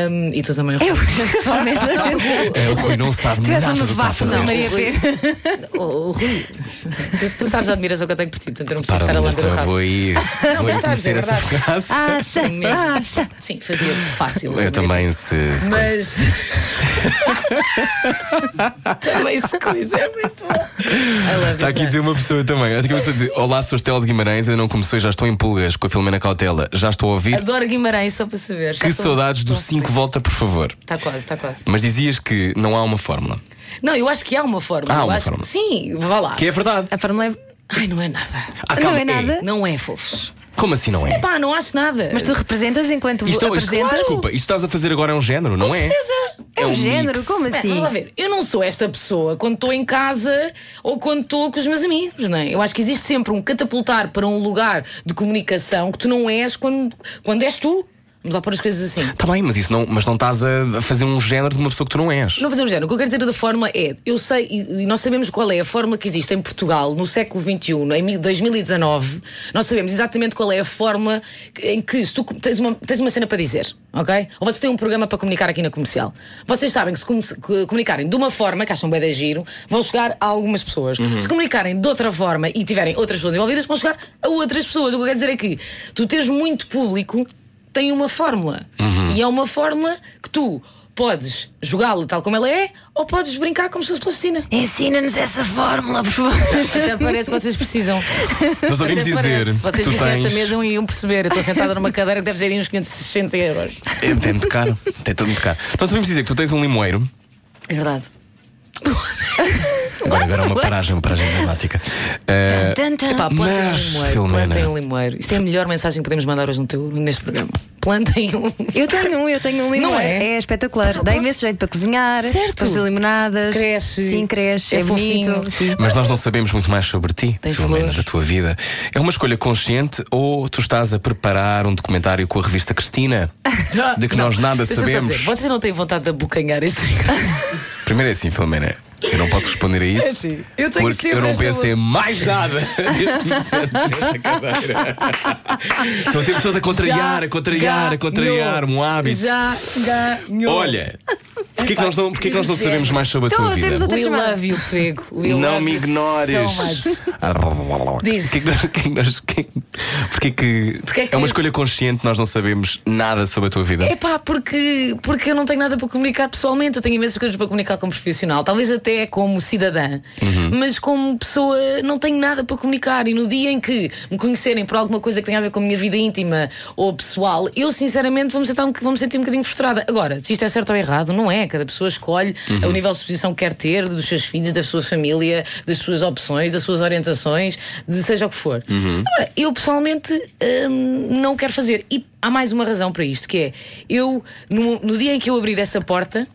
Speaker 2: Hum, e tu também.
Speaker 3: Eu, pessoalmente.
Speaker 1: É, o Rui não sabe
Speaker 3: Tu és
Speaker 1: nada
Speaker 3: um
Speaker 1: do que está a
Speaker 3: novato,
Speaker 1: fazer.
Speaker 3: não, Maria P.
Speaker 2: Oh, oh, Rui, tu, tu sabes a admiração que eu tenho por ti, portanto eu não preciso
Speaker 1: Para,
Speaker 2: estar a lamber o
Speaker 1: eu
Speaker 2: rabo.
Speaker 1: vou aí, vou aí
Speaker 2: mas sabes, é
Speaker 1: essa
Speaker 2: verdade.
Speaker 1: frase.
Speaker 3: Passa,
Speaker 2: Mesmo.
Speaker 3: passa.
Speaker 2: Sim, fazia-te fácil.
Speaker 1: Eu também, se. se
Speaker 2: Mas. Também se coisa, é muito bom. I love
Speaker 1: Está aqui dizer uma pessoa também. Uma pessoa a dizer: Olá, sou Estela de Guimarães, ainda não começou e já estou em pulgas com a Filomena Cautela. Já estou a ouvir.
Speaker 2: Adoro Guimarães, só para saber.
Speaker 1: Que saudades do 5 volta, por favor.
Speaker 2: Está quase, está quase.
Speaker 1: Mas dizias que não há uma fórmula.
Speaker 2: Não, eu acho que há uma forma.
Speaker 1: Há
Speaker 2: eu
Speaker 1: uma
Speaker 2: acho...
Speaker 1: fórmula.
Speaker 2: Sim, vá lá.
Speaker 1: Que é verdade.
Speaker 3: A fórmula é.
Speaker 2: Ai, não é nada.
Speaker 1: Ah,
Speaker 3: Não
Speaker 1: calma,
Speaker 3: é nada?
Speaker 2: Não é, fofos.
Speaker 1: Como assim não é?
Speaker 2: Pá, não acho nada.
Speaker 3: Mas tu representas enquanto
Speaker 1: Isto, isto,
Speaker 3: apresentas.
Speaker 1: desculpa, isto estás a fazer agora é um género, não é?
Speaker 3: É um
Speaker 1: um
Speaker 3: género,
Speaker 1: mix.
Speaker 3: como assim?
Speaker 2: vamos lá ver. Eu não sou esta pessoa quando estou em casa ou quando estou com os meus amigos, não é? Eu acho que existe sempre um catapultar para um lugar de comunicação que tu não és quando, quando és tu. Vamos lá pôr as coisas assim.
Speaker 1: Está bem, mas isso não, mas não estás a fazer um género de uma pessoa que tu não és.
Speaker 2: Não fazer um género. O que eu quero dizer da fórmula é: eu sei, e nós sabemos qual é a fórmula que existe em Portugal no século XXI, em mil- 2019. Nós sabemos exatamente qual é a fórmula em que se tu tens uma, tens uma cena para dizer, ok? Ou vocês têm um programa para comunicar aqui na comercial. Vocês sabem que se comunicarem de uma forma, que acham bem de giro, vão chegar a algumas pessoas. Se comunicarem de outra forma e tiverem outras pessoas envolvidas, vão chegar a outras pessoas. O que eu quero dizer é que tu tens muito público tem uma fórmula. E é uma fórmula que tu podes jogá-la tal como ela é, ou podes brincar como se fosse plasticina.
Speaker 3: Ensina-nos essa fórmula, por favor.
Speaker 2: Até parece que vocês precisam.
Speaker 1: Nós ouvimos dizer
Speaker 2: parece. Vocês
Speaker 1: tu
Speaker 2: vissem esta
Speaker 1: tens.
Speaker 2: mesa e iam perceber. Eu estou sentada numa cadeira que deve ser aí uns 560 euros.
Speaker 1: É, é muito caro. É tudo muito caro. Nós ouvimos dizer que tu tens um limoeiro.
Speaker 2: É verdade.
Speaker 1: Agora, agora é uma paragem, uma paragem dramática. Uh,
Speaker 3: Tan, tan.
Speaker 2: Epá, plantem
Speaker 1: Mas,
Speaker 2: um limoeiro.
Speaker 1: Filomena.
Speaker 2: Plantem um limoeiro. Isto é a melhor mensagem que podemos mandar hoje no teu, neste programa. Plantem um.
Speaker 3: Eu tenho um, eu tenho um limão.
Speaker 2: Não é?
Speaker 3: É espetacular. Dá imenso jeito para cozinhar,
Speaker 2: Certo.
Speaker 3: para fazer limonadas.
Speaker 2: Cresce.
Speaker 3: Sim, cresce.
Speaker 2: É
Speaker 3: É, bonito. Sim.
Speaker 1: mas nós não sabemos muito mais sobre ti,
Speaker 2: Tem
Speaker 1: Filomena,
Speaker 2: flores.
Speaker 1: da tua vida. É uma escolha consciente ou tu estás a preparar um documentário com a revista Cristina? De que nós nada sabemos.
Speaker 2: Vocês não têm vontade de abocanhar este
Speaker 1: Primeiro é assim, Filomena. Eu não posso responder a isso.
Speaker 2: É assim, eu tenho
Speaker 1: porque eu não
Speaker 2: esta
Speaker 1: penso em mais nada desde que me sento nesta cadeira. Estou o tempo todo a contrariar, a contrariar, a contrariar um hábito.
Speaker 2: Já ganhou.
Speaker 1: Olha, porquê que nós não, porquê que nós não sabemos mais sobre a
Speaker 3: Então,
Speaker 1: tua vida?
Speaker 3: temos outra
Speaker 2: We love you, Pego. We
Speaker 1: Não
Speaker 2: love
Speaker 1: me ignores.
Speaker 2: Diz.
Speaker 1: Porquê que nós- que nós- porquê- porquê que
Speaker 2: Porquê que-
Speaker 1: é uma escolha consciente nós não sabemos nada sobre a tua vida?
Speaker 2: É pá, porque, porque eu não tenho nada para comunicar pessoalmente, eu tenho imensas coisas para comunicar como profissional, talvez até como cidadã, mas como pessoa não tenho nada para comunicar. E no dia em que me conhecerem por alguma coisa que tenha a ver com a minha vida íntima ou pessoal, eu sinceramente vou-me sentar um, vou-me sentir um bocadinho frustrada. Agora, se isto é certo ou errado, não é. Cada pessoa escolhe o nível de exposição que quer ter, dos seus filhos, da sua família, das suas opções, das suas orientações, de seja o que for. Agora, eu pessoalmente hum, não quero fazer. E há mais uma razão para isto, que é eu, no, no dia em que eu abrir essa porta,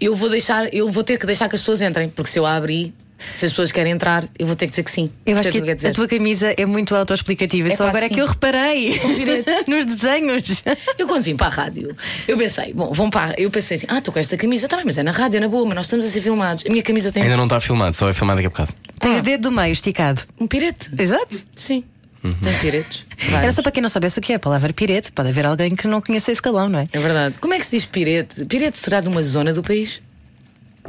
Speaker 2: eu vou deixar, eu vou ter que deixar que as pessoas entrem, porque se eu a abrir, se as pessoas querem entrar, eu vou ter que dizer que sim.
Speaker 3: Eu acho que
Speaker 2: quer
Speaker 3: a
Speaker 2: dizer?
Speaker 3: tua camisa é muito autoexplicativa.
Speaker 2: É
Speaker 3: Só agora é
Speaker 2: sim.
Speaker 3: que eu reparei nos desenhos.
Speaker 2: Eu quando vim para a rádio, eu pensei, bom, vão para. Eu pensei assim, ah, estou com esta camisa, tá bem, mas é na rádio, é na boa, mas nós estamos a ser filmados. A minha camisa tem
Speaker 1: Ainda não está filmado, só é filmado daqui a bocado.
Speaker 3: Tem o dedo do meio esticado.
Speaker 2: um pirete.
Speaker 3: Exato.
Speaker 2: Sim. Tem piretes.
Speaker 3: Era só para quem não soubesse o que é a palavra pirete. Pode haver alguém que não conheça esse calão, não é?
Speaker 2: É verdade. Como é que se diz pirete? Pirete será de uma zona do país?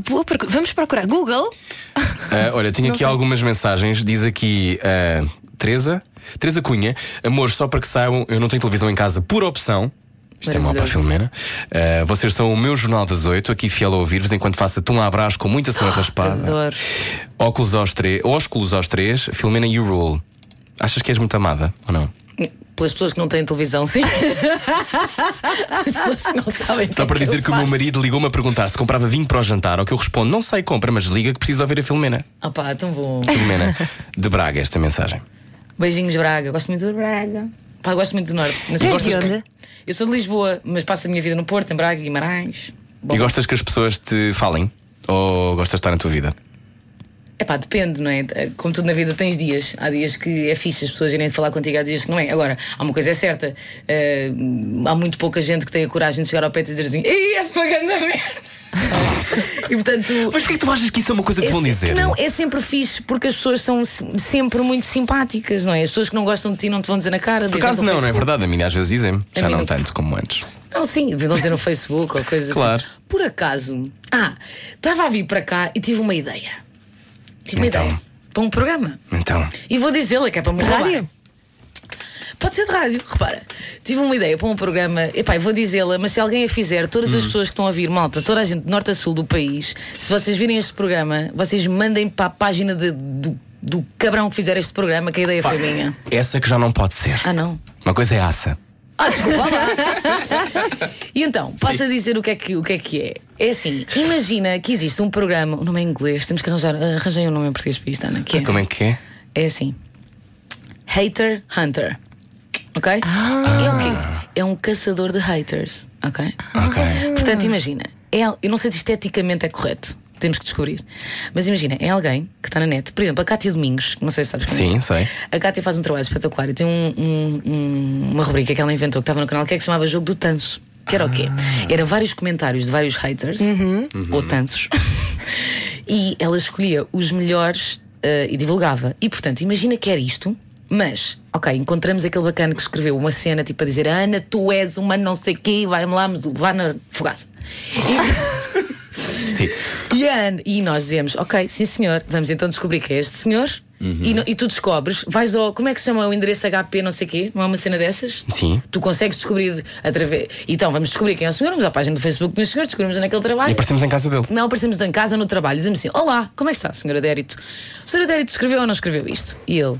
Speaker 3: Boa Vamos procurar. Google.
Speaker 1: Ah, olha, tenho aqui algumas mensagens. Diz aqui ah, Teresa, Teresa Cunha, amor, só para que saibam, eu não tenho televisão em casa por opção. Isto é mau para a. Filomena. Ah, vocês são o meu jornal das oito, aqui fiel a ouvir-vos enquanto faço um abraço com muita cena raspada.
Speaker 2: Adoro.
Speaker 1: Óculos aos três, ósculos aos três, Filomena You Rule. Achas que és muito amada ou não?
Speaker 2: Pelas pessoas que não têm televisão, sim. As pessoas que não sabem.
Speaker 1: Só para dizer que o meu marido ligou-me a perguntar se comprava vinho para o jantar, ao que eu respondo: não sei, compra, mas liga que preciso ouvir a Filomena.
Speaker 2: Ah pá, tão bom.
Speaker 1: Filomena de Braga, esta mensagem.
Speaker 2: Beijinhos, Braga. Gosto muito de Braga. Pá, gosto muito do Norte. Mas gostas
Speaker 3: de
Speaker 2: que-
Speaker 3: onde?
Speaker 2: Eu sou de Lisboa, mas passo a minha vida no Porto, em Braga, Guimarães. Bom,
Speaker 1: E gostas que as pessoas te falem? Ou gostas de estar na tua vida?
Speaker 2: É pá, depende, não é? Como tudo na vida, tens dias. Há dias que é fixe as pessoas irem falar contigo, há dias que não é. Agora, há uma coisa é certa: eh, há muito pouca gente que tem a coragem de chegar ao pé e dizer assim: Ei, pagando a merda! e portanto.
Speaker 1: Mas porquê que tu achas que isso é uma coisa que
Speaker 2: É
Speaker 1: vão dizer?
Speaker 2: Não, é sempre fixe porque as pessoas são se- sempre muito simpáticas, não é? As pessoas que não gostam de ti não te vão dizer na cara.
Speaker 1: Por acaso não, não é verdade? A mim às vezes dizem
Speaker 2: A
Speaker 1: Já não tanto como antes.
Speaker 2: Não, sim, vão dizer no Facebook ou coisas
Speaker 1: Claro.
Speaker 2: assim. Por acaso, ah, estava a vir para cá e tive uma ideia. Tive uma
Speaker 1: Então?
Speaker 2: ideia para um programa.
Speaker 1: Então.
Speaker 2: E vou dizê-la que é para me roubar.
Speaker 3: Rádio?
Speaker 2: Pode ser de rádio, repara. Tive uma ideia para um programa, epá, vou dizê-la, mas se alguém a fizer, todas
Speaker 1: Hum.
Speaker 2: as pessoas que estão a ouvir, malta, toda a gente de norte a sul do país, se vocês virem este programa, vocês mandem para a página de- do, do cabrão que fizer este programa, que a ideia foi minha.
Speaker 1: Essa que já não pode ser.
Speaker 2: Ah, não.
Speaker 1: Uma coisa é aça.
Speaker 2: Ah, desculpa lá. e então, posso a dizer o que, é que, o que é que é? É assim, imagina que existe um programa, o nome é em inglês, temos que arranjar, arranjei um nome em português para isto, Ana. Que é,
Speaker 1: Como é que é?
Speaker 2: é assim: Hater Hunter. Ok? É o quê? É um caçador de haters. Ok?
Speaker 1: Ok.
Speaker 2: Portanto, imagina, é, eu não sei se esteticamente é correto. Temos que descobrir. Mas imagina, é alguém que está na net. Por exemplo, a Cátia Domingos, não sei se sabes quem
Speaker 1: Sim,
Speaker 2: é.
Speaker 1: sei.
Speaker 2: A Cátia faz um trabalho espetacular e tem um- um- um- uma rubrica que ela inventou que estava no canal que é que se chamava Jogo do Tanso. Que era o quê? Era vários comentários de vários haters ou tansos e ela escolhia os melhores eh, e divulgava. E portanto, imagina que era isto, mas, ok, encontramos aquele bacana que escreveu uma cena tipo a dizer Ana, tu és uma não sei quê, vai-me lá levar na fogaça.
Speaker 1: Sim.
Speaker 2: E, a Ana- e nós dizemos, ok, sim senhor, vamos então descobrir que é este senhor. E, no- e tu descobres, vais ao. Como é que se chama o endereço HP, não sei quê? Não é uma cena dessas?
Speaker 1: Sim.
Speaker 2: Tu consegues descobrir através. Então vamos descobrir quem é o senhor, vamos à página do Facebook do senhor, descobrimos onde é trabalha.
Speaker 1: E aparecemos em casa dele.
Speaker 2: Não, aparecemos em casa no trabalho, dizemos assim: Olá, como é que está, senhora Dérito? O senhor Dérito escreveu ou não escreveu isto? E ele.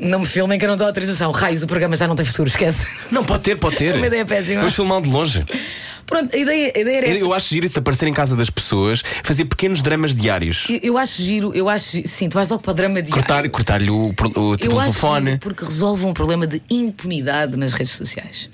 Speaker 2: Não me filmem que eu não dou autorização. Raios, o programa já não tem futuro, esquece.
Speaker 1: Não, pode ter, pode ter.
Speaker 2: Uma ideia péssima.
Speaker 1: Vamos filmar de longe.
Speaker 2: Pronto, a ideia, a ideia era essa.
Speaker 1: Eu acho giro isso aparecer em casa das pessoas, fazer pequenos dramas diários.
Speaker 2: Eu, eu acho giro, eu acho. Sim, tu vais logo para o drama diário.
Speaker 1: Cortar- Cortar-lhe o, pro- o, tipo,
Speaker 2: Eu
Speaker 1: o
Speaker 2: acho
Speaker 1: telefone.
Speaker 2: giro porque resolve um problema de impunidade nas redes sociais.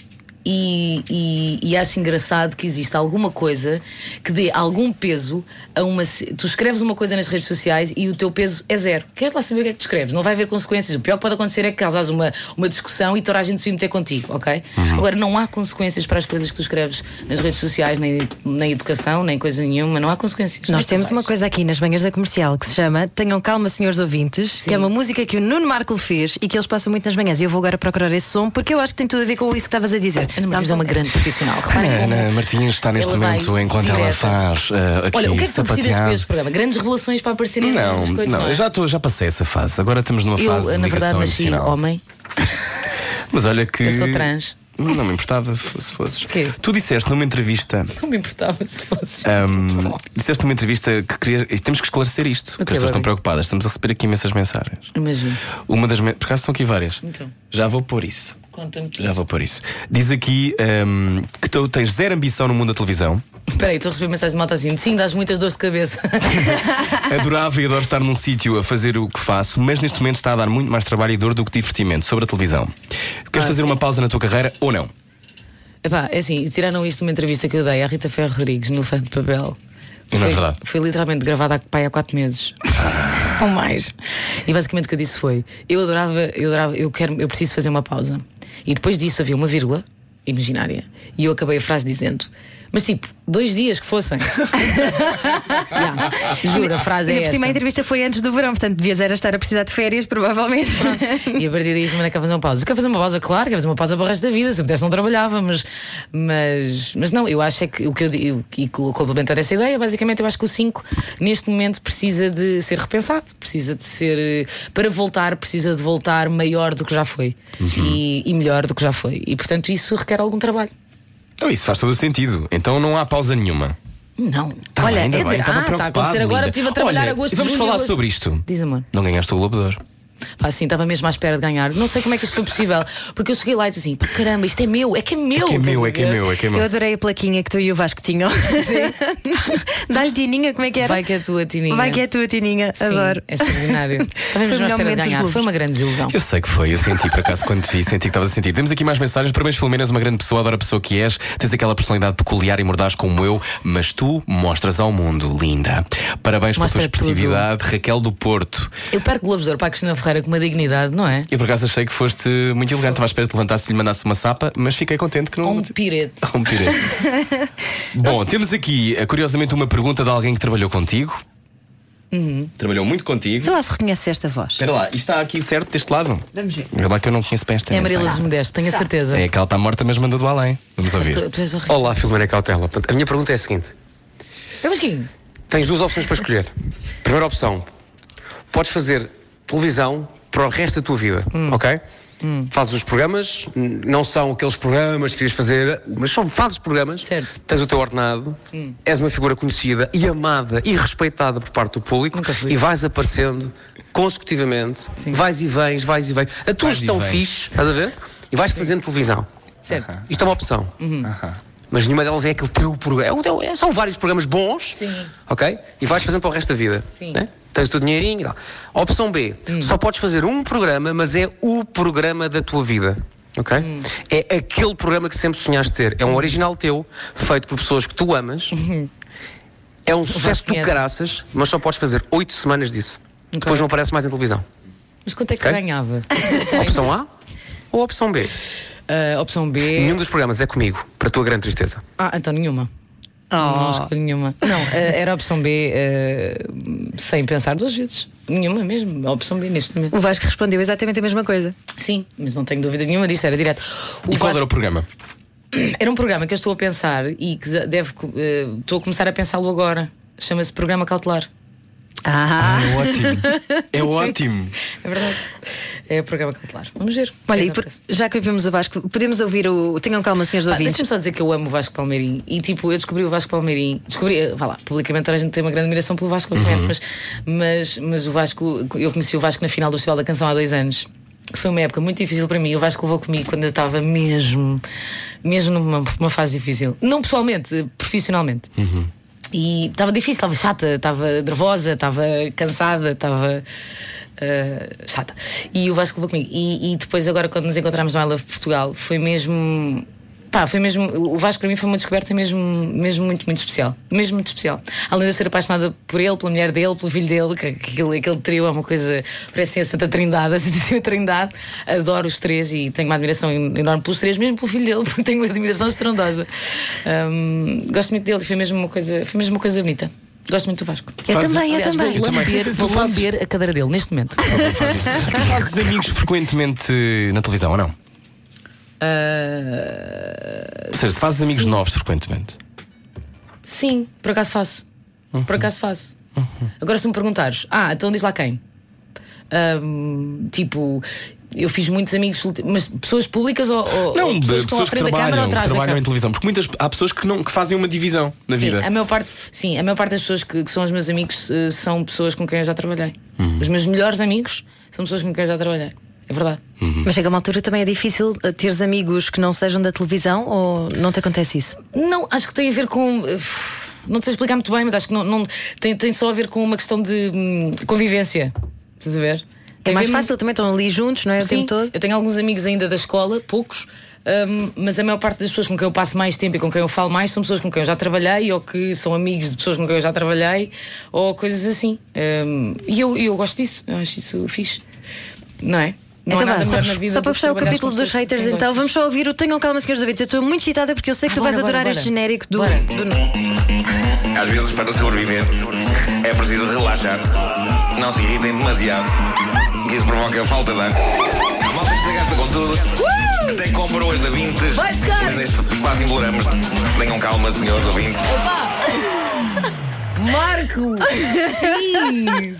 Speaker 2: E, e- e acho engraçado que existe alguma coisa que dê algum peso a uma. Tu escreves uma coisa nas redes sociais e o teu peso é zero. Queres lá saber o que é que tu escreves? Não vai haver consequências. O pior que pode acontecer é que causas uma, uma discussão e toda a gente se meter contigo, ok?
Speaker 1: Uhum.
Speaker 2: Agora, não há consequências para as coisas que tu escreves nas redes sociais, nem, nem educação, nem coisa nenhuma. Não há consequências.
Speaker 3: Nós temos uma coisa aqui nas manhãs da comercial que se chama Tenham Calma, Senhores Ouvintes, que é uma música que o Nuno Marco fez e que eles passam muito nas manhãs. E eu vou agora procurar esse som porque eu acho que tem tudo a ver com isso que estavas a dizer.
Speaker 2: Ana Martins é uma grande profissional.
Speaker 1: Ana, Martins está neste momento, enquanto ela faz uh, aqui
Speaker 2: Olha, o que é que tu precisas para este programa? Grandes revelações para aparecerem
Speaker 1: Não,
Speaker 2: coisas,
Speaker 1: não,
Speaker 2: não, é?
Speaker 1: eu já, tô, já passei essa fase. Agora estamos numa
Speaker 2: Eu,
Speaker 1: fase de
Speaker 2: na verdade, nasci
Speaker 1: emocional.
Speaker 2: homem.
Speaker 1: Mas olha que.
Speaker 2: Eu sou trans.
Speaker 1: Não me importava se fosses.
Speaker 2: Quê?
Speaker 1: Tu disseste numa entrevista.
Speaker 2: Não me importava se fosse.
Speaker 1: ahm, disseste numa entrevista que querias. e Temos que esclarecer isto, porque
Speaker 2: Ok,
Speaker 1: as pessoas estão preocupadas. Estamos a receber aqui imensas mensagens.
Speaker 2: Imagina.
Speaker 1: Uma das. Por acaso estão aqui várias.
Speaker 2: Então.
Speaker 1: Já vou pôr isso.
Speaker 2: Conta-me tudo.
Speaker 1: Já vou pôr isso. Diz aqui ahm, que tu tens zero ambição no mundo da televisão.
Speaker 2: Espera aí, estou a receber mensagem de malta assim. Sim, dás muitas dores de cabeça.
Speaker 1: Adorava e adoro estar num sítio a fazer o que faço, mas neste momento está a dar muito mais trabalho e dor do que divertimento sobre a televisão. Queres
Speaker 2: Ah,
Speaker 1: fazer
Speaker 2: sim.
Speaker 1: uma pausa na tua carreira ou não?
Speaker 2: Epá, é assim, tiraram isto de uma entrevista que eu dei à Rita Ferro Rodrigues no Fã de Papel.
Speaker 1: Não é
Speaker 2: Foi-
Speaker 1: verdade?
Speaker 2: Foi literalmente gravada há, há quatro meses. Ou mais. E basicamente o que eu disse foi: eu adorava, eu adorava, eu quero, eu preciso fazer uma pausa. E depois disso havia uma vírgula imaginária. E eu acabei a frase dizendo. Mas tipo, dois dias que fossem. Yeah, Juro, a frase é
Speaker 3: Ainda por cima a entrevista foi antes do verão, portanto devias era estar a precisar de férias, provavelmente.
Speaker 2: E a partir daí também quer fazer uma pausa. Eu quero fazer uma pausa, claro, quero fazer uma pausa para o resto da vida. Se eu pudesse, não trabalhava, mas, mas, mas não, eu acho é que o que eu digo, e complementar essa ideia, basicamente, eu acho que o 5 neste momento precisa de ser repensado, precisa de ser para voltar, precisa de voltar maior do que já foi e, e melhor do que já foi. E portanto, isso requer algum trabalho.
Speaker 1: Então isso faz todo o sentido. Então não há pausa nenhuma.
Speaker 2: Não.
Speaker 1: Tá
Speaker 2: Olha,
Speaker 1: bem, ainda
Speaker 2: é
Speaker 1: bem,
Speaker 2: dizer, ah, está a acontecer agora,
Speaker 1: linda.
Speaker 2: estive a trabalhar
Speaker 1: Olha,
Speaker 2: agosto,
Speaker 1: Vamos
Speaker 2: julho,
Speaker 1: falar sobre isto.
Speaker 2: Diz, amor.
Speaker 1: Não ganhaste o Globo de Ouro.
Speaker 2: Pá, assim, estava mesmo à espera de ganhar. Não sei como é que isto foi possível. Porque eu cheguei lá e disse assim: pá, caramba, isto é meu, é que é meu.
Speaker 1: É que é meu, é que é meu, é que é
Speaker 3: Eu
Speaker 1: meu.
Speaker 3: adorei a plaquinha que tu e o Vasco tinham. Dá-lhe tininha, como é que era?
Speaker 2: Vai que é a tua tininha.
Speaker 3: Vai que é a tua tininha,
Speaker 2: Sim,
Speaker 3: adoro.
Speaker 2: É extraordinário.
Speaker 3: O
Speaker 2: mesmo à
Speaker 3: melhor
Speaker 2: espera de ganhar. Foi uma grande desilusão.
Speaker 1: Eu sei que foi, eu senti por acaso quando te vi, senti que estavas a sentir. Temos aqui mais mensagens. Parabéns, Filomena, és uma grande pessoa, adoro a pessoa que és. Tens aquela personalidade peculiar e mordaz como eu, mas tu mostras ao mundo, linda. Parabéns
Speaker 2: Mostra
Speaker 1: pela tua expressividade, Raquel do Porto.
Speaker 2: Eu perco Globos de Ouro para a Cristina Ferreira com uma dignidade, não é?
Speaker 1: Eu por acaso achei que foste muito elegante. Estava à espera de te levantasse e lhe mandasse uma sapa, mas fiquei contente que não.
Speaker 2: Um pirete.
Speaker 1: Um pirete. Bom, temos aqui, eh, curiosamente, uma pergunta de alguém que trabalhou contigo.
Speaker 2: Uhum.
Speaker 1: Trabalhou muito contigo.
Speaker 3: Vê lá se reconheces esta voz.
Speaker 1: Espera lá, isto está aqui certo deste lado?
Speaker 3: Vamos ver.
Speaker 1: É lá que eu não conheço bem esta
Speaker 2: É a Marília
Speaker 1: mensagem.
Speaker 2: dos Modestos, tenho a certeza.
Speaker 1: É que ela está morta, mas mandou do além. Vamos ouvir.
Speaker 2: Tu, tu és horrível.
Speaker 5: Olá, Filomena Cautela. Portanto, a minha pergunta é a seguinte:
Speaker 2: É mesquinho.
Speaker 5: tens duas opções para escolher. Primeira opção: podes fazer televisão para o resto da tua vida, ok? Fazes os programas, não são aqueles programas que querias fazer, mas só fazes programas,
Speaker 2: Certo.
Speaker 5: tens o teu ordenado, és uma figura conhecida e amada e respeitada por parte do público
Speaker 2: Nunca fui.
Speaker 5: e vais aparecendo consecutivamente,
Speaker 2: Sim.
Speaker 5: vais e vens, vais e vens. A tua
Speaker 1: Vais
Speaker 5: gestão fixe, estás a ver? E vais fazendo televisão.
Speaker 2: Certo.
Speaker 5: Isto é uma opção. Mas nenhuma delas é aquele teu programa. É é- são vários programas bons.
Speaker 2: Sim.
Speaker 5: Ok? E vais fazendo para o resto da vida.
Speaker 2: Sim.
Speaker 5: né? Tens o teu dinheirinho e tal. Opção B. Só podes fazer um programa, mas é o programa da tua vida. Ok? É aquele programa que sempre sonhaste ter. É um original teu, feito por pessoas que tu amas. É um sucesso do
Speaker 2: conhece.
Speaker 5: caraças, mas só podes fazer oito semanas disso. Depois não aparece mais em televisão.
Speaker 2: Mas quanto é que
Speaker 5: Ok.
Speaker 2: ganhava?
Speaker 5: Opção A ou opção B?
Speaker 2: Ah, opção B.
Speaker 5: Nenhum dos programas é comigo, para a tua grande tristeza.
Speaker 2: Ah, então nenhuma. Não escolho nenhuma. Não, eh, era a opção B eh, sem pensar duas vezes. Nenhuma mesmo. A opção B neste momento.
Speaker 3: O Vasco respondeu exatamente a mesma coisa.
Speaker 2: Sim, mas não tenho dúvida nenhuma disto, era direto. O
Speaker 1: E qual
Speaker 2: Vasco-
Speaker 1: era o programa?
Speaker 2: era um programa que eu estou a pensar e que de- deve. eh, estou a começar a pensá-lo agora. Chama-se Programa Cautelar.
Speaker 3: Ah,
Speaker 1: É ótimo. É ótimo.
Speaker 2: É verdade. É o Programa Cautelar. Vamos ver.
Speaker 3: olha, e por- já que ouvimos o Vasco, podemos ouvir o. Tenham calma, senhores
Speaker 2: Ah,
Speaker 3: ouvintes.
Speaker 2: Deixa-me só dizer que eu amo o Vasco Palmeirim e tipo, eu descobri o Vasco Palmeirim, descobri, eh, vá lá, publicamente a gente tem uma grande admiração pelo Vasco, obviamente, mas, mas, mas o Vasco, eu conheci o Vasco na final do Festival da Canção há dois anos. Foi uma época muito difícil para mim. O Vasco levou comigo quando eu estava mesmo, mesmo numa numa fase difícil. Não pessoalmente, profissionalmente. E estava difícil, estava chata, estava nervosa, estava cansada, estava eh, chata. E o Vasco levou comigo. E, e depois, agora, quando nos encontramos no I Love Portugal, foi mesmo. Pá, foi mesmo. O Vasco para mim foi uma descoberta mesmo, mesmo muito, muito especial. Mesmo muito especial. Além de eu ser apaixonada por ele, pela mulher dele, pelo filho dele, que, que aquele, aquele trio é uma coisa. Parece a Santa Trindade, a Santíssima Trindade. Adoro os três e tenho uma admiração enorme pelos três, mesmo pelo filho dele, porque tenho uma admiração estrondosa. Hum, gosto muito dele, foi mesmo uma coisa, foi mesmo uma coisa bonita. Gosto muito do Vasco.
Speaker 3: Eu
Speaker 1: Faz-
Speaker 3: também, eu
Speaker 2: Aliás,
Speaker 3: também.
Speaker 2: vou lamber, vou lamber a cadeira dele neste momento.
Speaker 1: Fazes amigos frequentemente na televisão ou não?
Speaker 2: Ah,
Speaker 1: Ou seja, tu fazes amigos novos frequentemente.
Speaker 2: sim, por acaso faço. Por acaso faço. Agora, se me perguntares, ah, então diz lá quem? Ahm, tipo, eu fiz muitos amigos, mas pessoas públicas ou, ou-
Speaker 1: Não,
Speaker 2: ou pessoas que estão à
Speaker 1: pessoas que
Speaker 2: frente da câmara
Speaker 1: trabalham,
Speaker 2: ou
Speaker 1: que trabalham em televisão. Porque muitas, há pessoas que, não, que fazem uma divisão na
Speaker 2: Sim,
Speaker 1: vida.
Speaker 2: a maior parte, sim, a maior parte das pessoas que, que são os meus amigos eh, são pessoas com quem eu já trabalhei.
Speaker 1: Uhum.
Speaker 2: Os meus melhores amigos são pessoas com quem eu já trabalhei. É verdade.
Speaker 3: Mas chega uma altura também é difícil eh, teres amigos que não sejam da televisão ou não te acontece isso?
Speaker 2: Não, acho que tem a ver com. eh, Não sei explicar muito bem, mas acho que não, não- tem, tem só a ver com uma questão de hum, convivência. Estás a ver?
Speaker 3: É mais fácil, também estão ali juntos, não é? O
Speaker 2: Sim,
Speaker 3: tempo todo.
Speaker 2: eu tenho alguns amigos ainda da escola, poucos, hum, mas a maior parte das pessoas com quem eu passo mais tempo e com quem eu falo mais são pessoas com quem eu já trabalhei ou que são amigos de pessoas com quem eu já trabalhei ou coisas assim. Hum, e eu, eu gosto disso, eu acho isso fixe. Não é? Não
Speaker 3: então vá,
Speaker 2: melhor
Speaker 3: só, para fechar o capítulo dos haters, então vamos só ouvir o Tenham Calma, senhores ouvintes. Eu estou muito excitada porque eu sei que
Speaker 2: Ah,
Speaker 3: tu vais
Speaker 2: bora,
Speaker 3: adorar
Speaker 2: bora,
Speaker 3: este
Speaker 2: bora.
Speaker 3: genérico do.
Speaker 2: Bora.
Speaker 3: do-
Speaker 6: Às vezes, para sobreviver, é preciso relaxar. Não se irritem demasiado, que isso provoca falta de ar. A malta que se gasta com tudo, até compra hoje da Vintes.
Speaker 2: Vai chegar!
Speaker 6: Neste quase imploramos. Tenham calma, senhores ouvintes.
Speaker 2: Marco!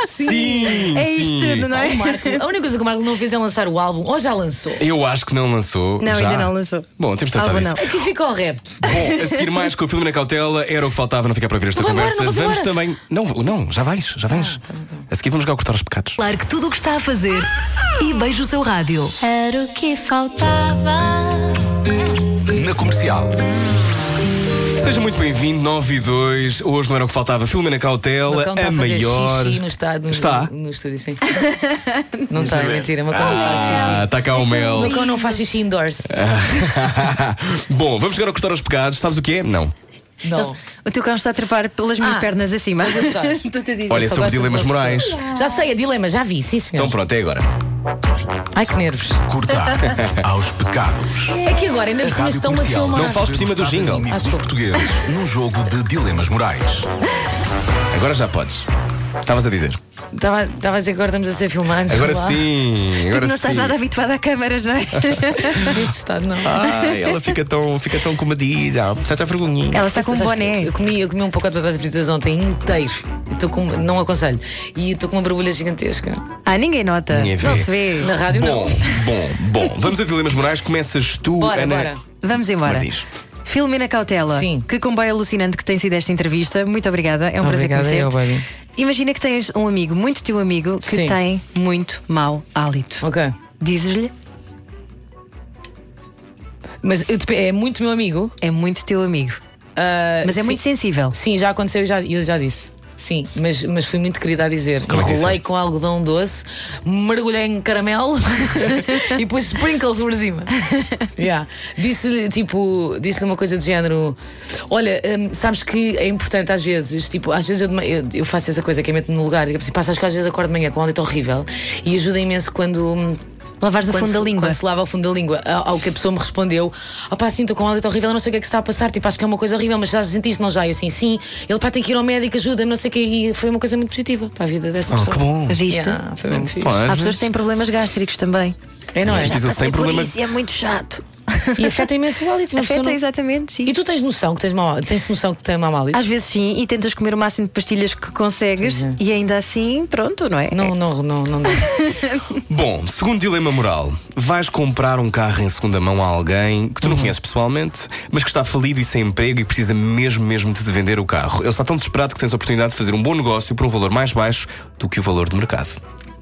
Speaker 2: Sim! Sim!
Speaker 3: É isto
Speaker 1: sim.
Speaker 3: tudo, não é?
Speaker 2: Marco, a única coisa que o Marco não fez é lançar o álbum, ou já lançou.
Speaker 1: Eu acho que não lançou.
Speaker 3: Não,
Speaker 1: já.
Speaker 3: ainda não lançou.
Speaker 1: Bom, temos de tratar
Speaker 3: Álbum
Speaker 1: disso.
Speaker 2: Aqui fica o repto.
Speaker 1: Bom, a seguir mais com o filme na cautela era o que faltava, não ficar para ouvir esta conversa.
Speaker 2: embora, não vou
Speaker 1: vamos também. Não, não, já vais, já vais. A seguir vamos jogar cortar os pecados.
Speaker 7: Largue tudo o que está a fazer e beije o seu rádio.
Speaker 8: Era o que faltava.
Speaker 4: Na comercial.
Speaker 1: Seja muito bem-vindo, 9 e 2. Hoje não era o que faltava. Filme na cautela, a
Speaker 2: a fazer
Speaker 1: maior.
Speaker 2: xixi no estado. No,
Speaker 1: Está?
Speaker 2: No, estúdio, sim. não está, é mentira. Macão não faz
Speaker 1: Ah,
Speaker 2: xixi.
Speaker 1: está cá o mel.
Speaker 2: Macão não faz xixi indoors.
Speaker 1: Bom, vamos jogar a cortar os pecados. Sabes o que é? Não.
Speaker 2: Não.
Speaker 3: O teu cão está a trepar pelas minhas
Speaker 2: Ah,
Speaker 3: pernas acima.
Speaker 2: mas eu sei.
Speaker 3: Estou-te a dizer.
Speaker 1: Olha,
Speaker 2: Só
Speaker 1: sobre
Speaker 2: gosto de
Speaker 1: dilemas
Speaker 2: uma
Speaker 1: morais.
Speaker 2: Já sei, a dilema, já vi, sim senhor.
Speaker 1: Então pronto, é agora.
Speaker 2: Ai que nervos.
Speaker 4: Cortar aos pecados.
Speaker 2: É que agora ainda por cima estão a filmar.
Speaker 1: Não fales por cima do jingle.
Speaker 2: Ah,
Speaker 4: dos
Speaker 2: desculpa.
Speaker 4: portugueses num jogo de dilemas morais.
Speaker 1: Agora já podes. Estavas a dizer.
Speaker 2: Estava estava a dizer que agora estamos a ser filmados.
Speaker 1: Agora sim.
Speaker 3: Tu
Speaker 1: Agora
Speaker 3: que não estás
Speaker 1: sim.
Speaker 3: nada habituado a câmaras, não é?
Speaker 2: Neste estado, não.
Speaker 1: Ai, ela fica tão, fica tão comadinha. Tanta vergonhinha.
Speaker 3: Ela está com um boné.
Speaker 2: Eu comi, eu comi um de batatas fritas ontem inteiro. Estou com, não aconselho. E estou com uma borbulha gigantesca.
Speaker 3: Ah, ninguém nota.
Speaker 1: Ninguém vê.
Speaker 3: Não se vê.
Speaker 2: Na rádio
Speaker 1: Bom,
Speaker 2: não.
Speaker 1: bom, bom. Vamos a dilemas morais. Começas tu,
Speaker 2: Bora,
Speaker 1: Ana.
Speaker 2: bora.
Speaker 3: Vamos embora.
Speaker 1: Diz.
Speaker 3: Filomena Cautela,
Speaker 2: Sim.
Speaker 3: que comboio alucinante que tem sido esta entrevista. Muito obrigada, é um prazer
Speaker 2: Obrigada, eu,
Speaker 3: conhecer-te. Imagina que tens um amigo, muito teu amigo, que
Speaker 2: Sim.
Speaker 3: tem muito mau hálito.
Speaker 2: Ok.
Speaker 3: Dizes-lhe,
Speaker 2: Mas dep- é muito meu amigo.
Speaker 3: é muito teu amigo.
Speaker 2: Ah,
Speaker 3: Mas é
Speaker 2: sim.
Speaker 3: muito sensível.
Speaker 2: Sim, já aconteceu e já, eu já disse. Sim, mas, mas fui muito querida a dizer.
Speaker 1: Como é que
Speaker 2: Enrolei
Speaker 1: disseste?
Speaker 2: com algodão doce, mergulhei em caramelo e pus sprinkles por cima. Yeah. Disse-lhe tipo, disse uma coisa do género: Olha, hum, sabes que é importante às vezes, tipo, às vezes eu, eu, eu faço essa coisa que é meto-me no lugar, digo assim, passa as coisas às vezes acordo de manhã com um hálito horrível e ajuda imenso quando.
Speaker 3: Lavares o
Speaker 2: quando
Speaker 3: fundo da língua.
Speaker 2: Quando se lava o fundo da língua, ao, que a pessoa me respondeu: opá, sim, estou com um hálito horrível, não sei o que é que está a passar, tipo, acho que é uma coisa horrível, mas já sentiste, não já? E assim, sim, ele pá, tem que ir ao médico, ajuda-me, não sei o que, e foi uma coisa muito positiva para a vida dessa
Speaker 1: Oh,
Speaker 2: pessoa.
Speaker 1: que bom.
Speaker 3: Viste?
Speaker 2: Yeah, foi mesmo fixe.
Speaker 3: Há pessoas que têm problemas gástricos também.
Speaker 2: É, não é?
Speaker 1: Mas
Speaker 3: Por
Speaker 1: problema.
Speaker 3: isso é muito chato.
Speaker 2: E afeta imenso o hálito.
Speaker 3: Afeta
Speaker 2: não-
Speaker 3: exatamente, sim.
Speaker 2: E tu tens noção que tens mau Tens noção que tens mau hálito?
Speaker 3: Às vezes sim, e tentas comer o máximo de pastilhas que consegues e ainda assim, pronto, não é?
Speaker 2: Não, não, não, não dá.
Speaker 1: Bom, segundo dilema moral, vais comprar um carro em segunda mão a alguém que tu
Speaker 2: Uhum.
Speaker 1: não conheces pessoalmente, mas que está falido e sem emprego e precisa mesmo, mesmo de te vender o carro. Ele está tão desesperado que tens a oportunidade de fazer um bom negócio por um valor mais baixo do que o valor de mercado.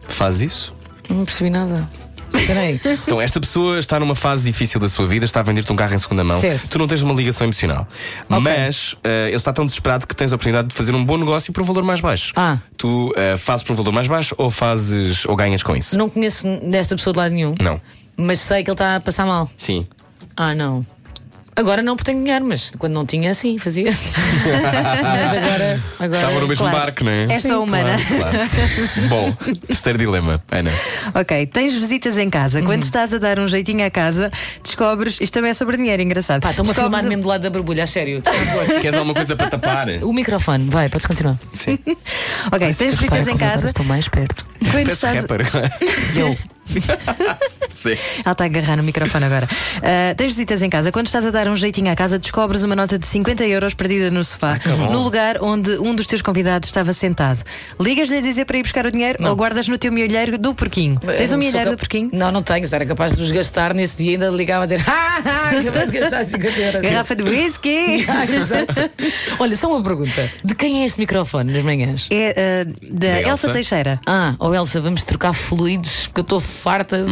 Speaker 1: Faz isso?
Speaker 2: Não percebi nada. Espera aí.
Speaker 1: Então, esta pessoa está numa fase difícil da sua vida, está a vender-te um carro em segunda mão.
Speaker 2: Certo.
Speaker 1: Tu não tens uma ligação emocional. Mas eh, ele está tão desesperado que tens a oportunidade de fazer um bom negócio por um valor mais baixo.
Speaker 2: Ah.
Speaker 1: Tu eh, fazes por um valor mais baixo ou fazes ou ganhas com isso?
Speaker 2: Não conheço desta pessoa de lado nenhum.
Speaker 1: Não.
Speaker 2: Mas sei que ele está a passar mal.
Speaker 1: Sim.
Speaker 2: Ah, não. Agora não porque tenho dinheiro, mas quando não tinha, sim, fazia. mas agora. agora
Speaker 1: Estava no mesmo
Speaker 3: Claro.
Speaker 1: barco, não é?
Speaker 3: É só humana.
Speaker 1: Claro, claro. Bom, terceiro dilema, Ana.
Speaker 3: Ok, tens visitas em casa.
Speaker 2: Uhum.
Speaker 3: Quando estás a dar um jeitinho à casa, descobres. Isto também é sobre dinheiro, engraçado.
Speaker 2: Pá, estão-me a filmar mesmo do lado da borbulha, a sério.
Speaker 1: Queres alguma coisa para tapar?
Speaker 2: O microfone, vai, podes continuar.
Speaker 1: Sim.
Speaker 3: Ok, tens visitas em casa.
Speaker 2: Estou mais perto.
Speaker 3: Quando
Speaker 1: Parece
Speaker 3: estás...
Speaker 1: rapper.
Speaker 2: Eu.
Speaker 1: Sim.
Speaker 3: Ela está a agarrar no microfone agora. Ah, tens visitas em casa. Quando estás a dar um jeitinho à casa, descobres uma nota de 50 euros perdida no sofá, no lugar onde um dos teus convidados estava sentado. Ligas-lhe a dizer para ir buscar o dinheiro ou guardas no teu milheiro do porquinho? Tens um
Speaker 2: Eu
Speaker 3: milheiro
Speaker 2: sou
Speaker 3: do
Speaker 2: cap-
Speaker 3: porquinho?
Speaker 2: Não, não tenho. Era capaz de os gastar nesse dia, ainda ligava a dizer: Ah, ah, acabei de gastar 50 euros.
Speaker 3: Garrafa de whisky!
Speaker 2: Ah, exato. Olha, só uma pergunta: de quem é este microfone nas manhãs?
Speaker 3: É ah, da
Speaker 1: Da
Speaker 3: Elsa.
Speaker 1: Elsa.
Speaker 3: Teixeira.
Speaker 2: Ah, ou Elsa, vamos trocar fluidos, que eu estou farta de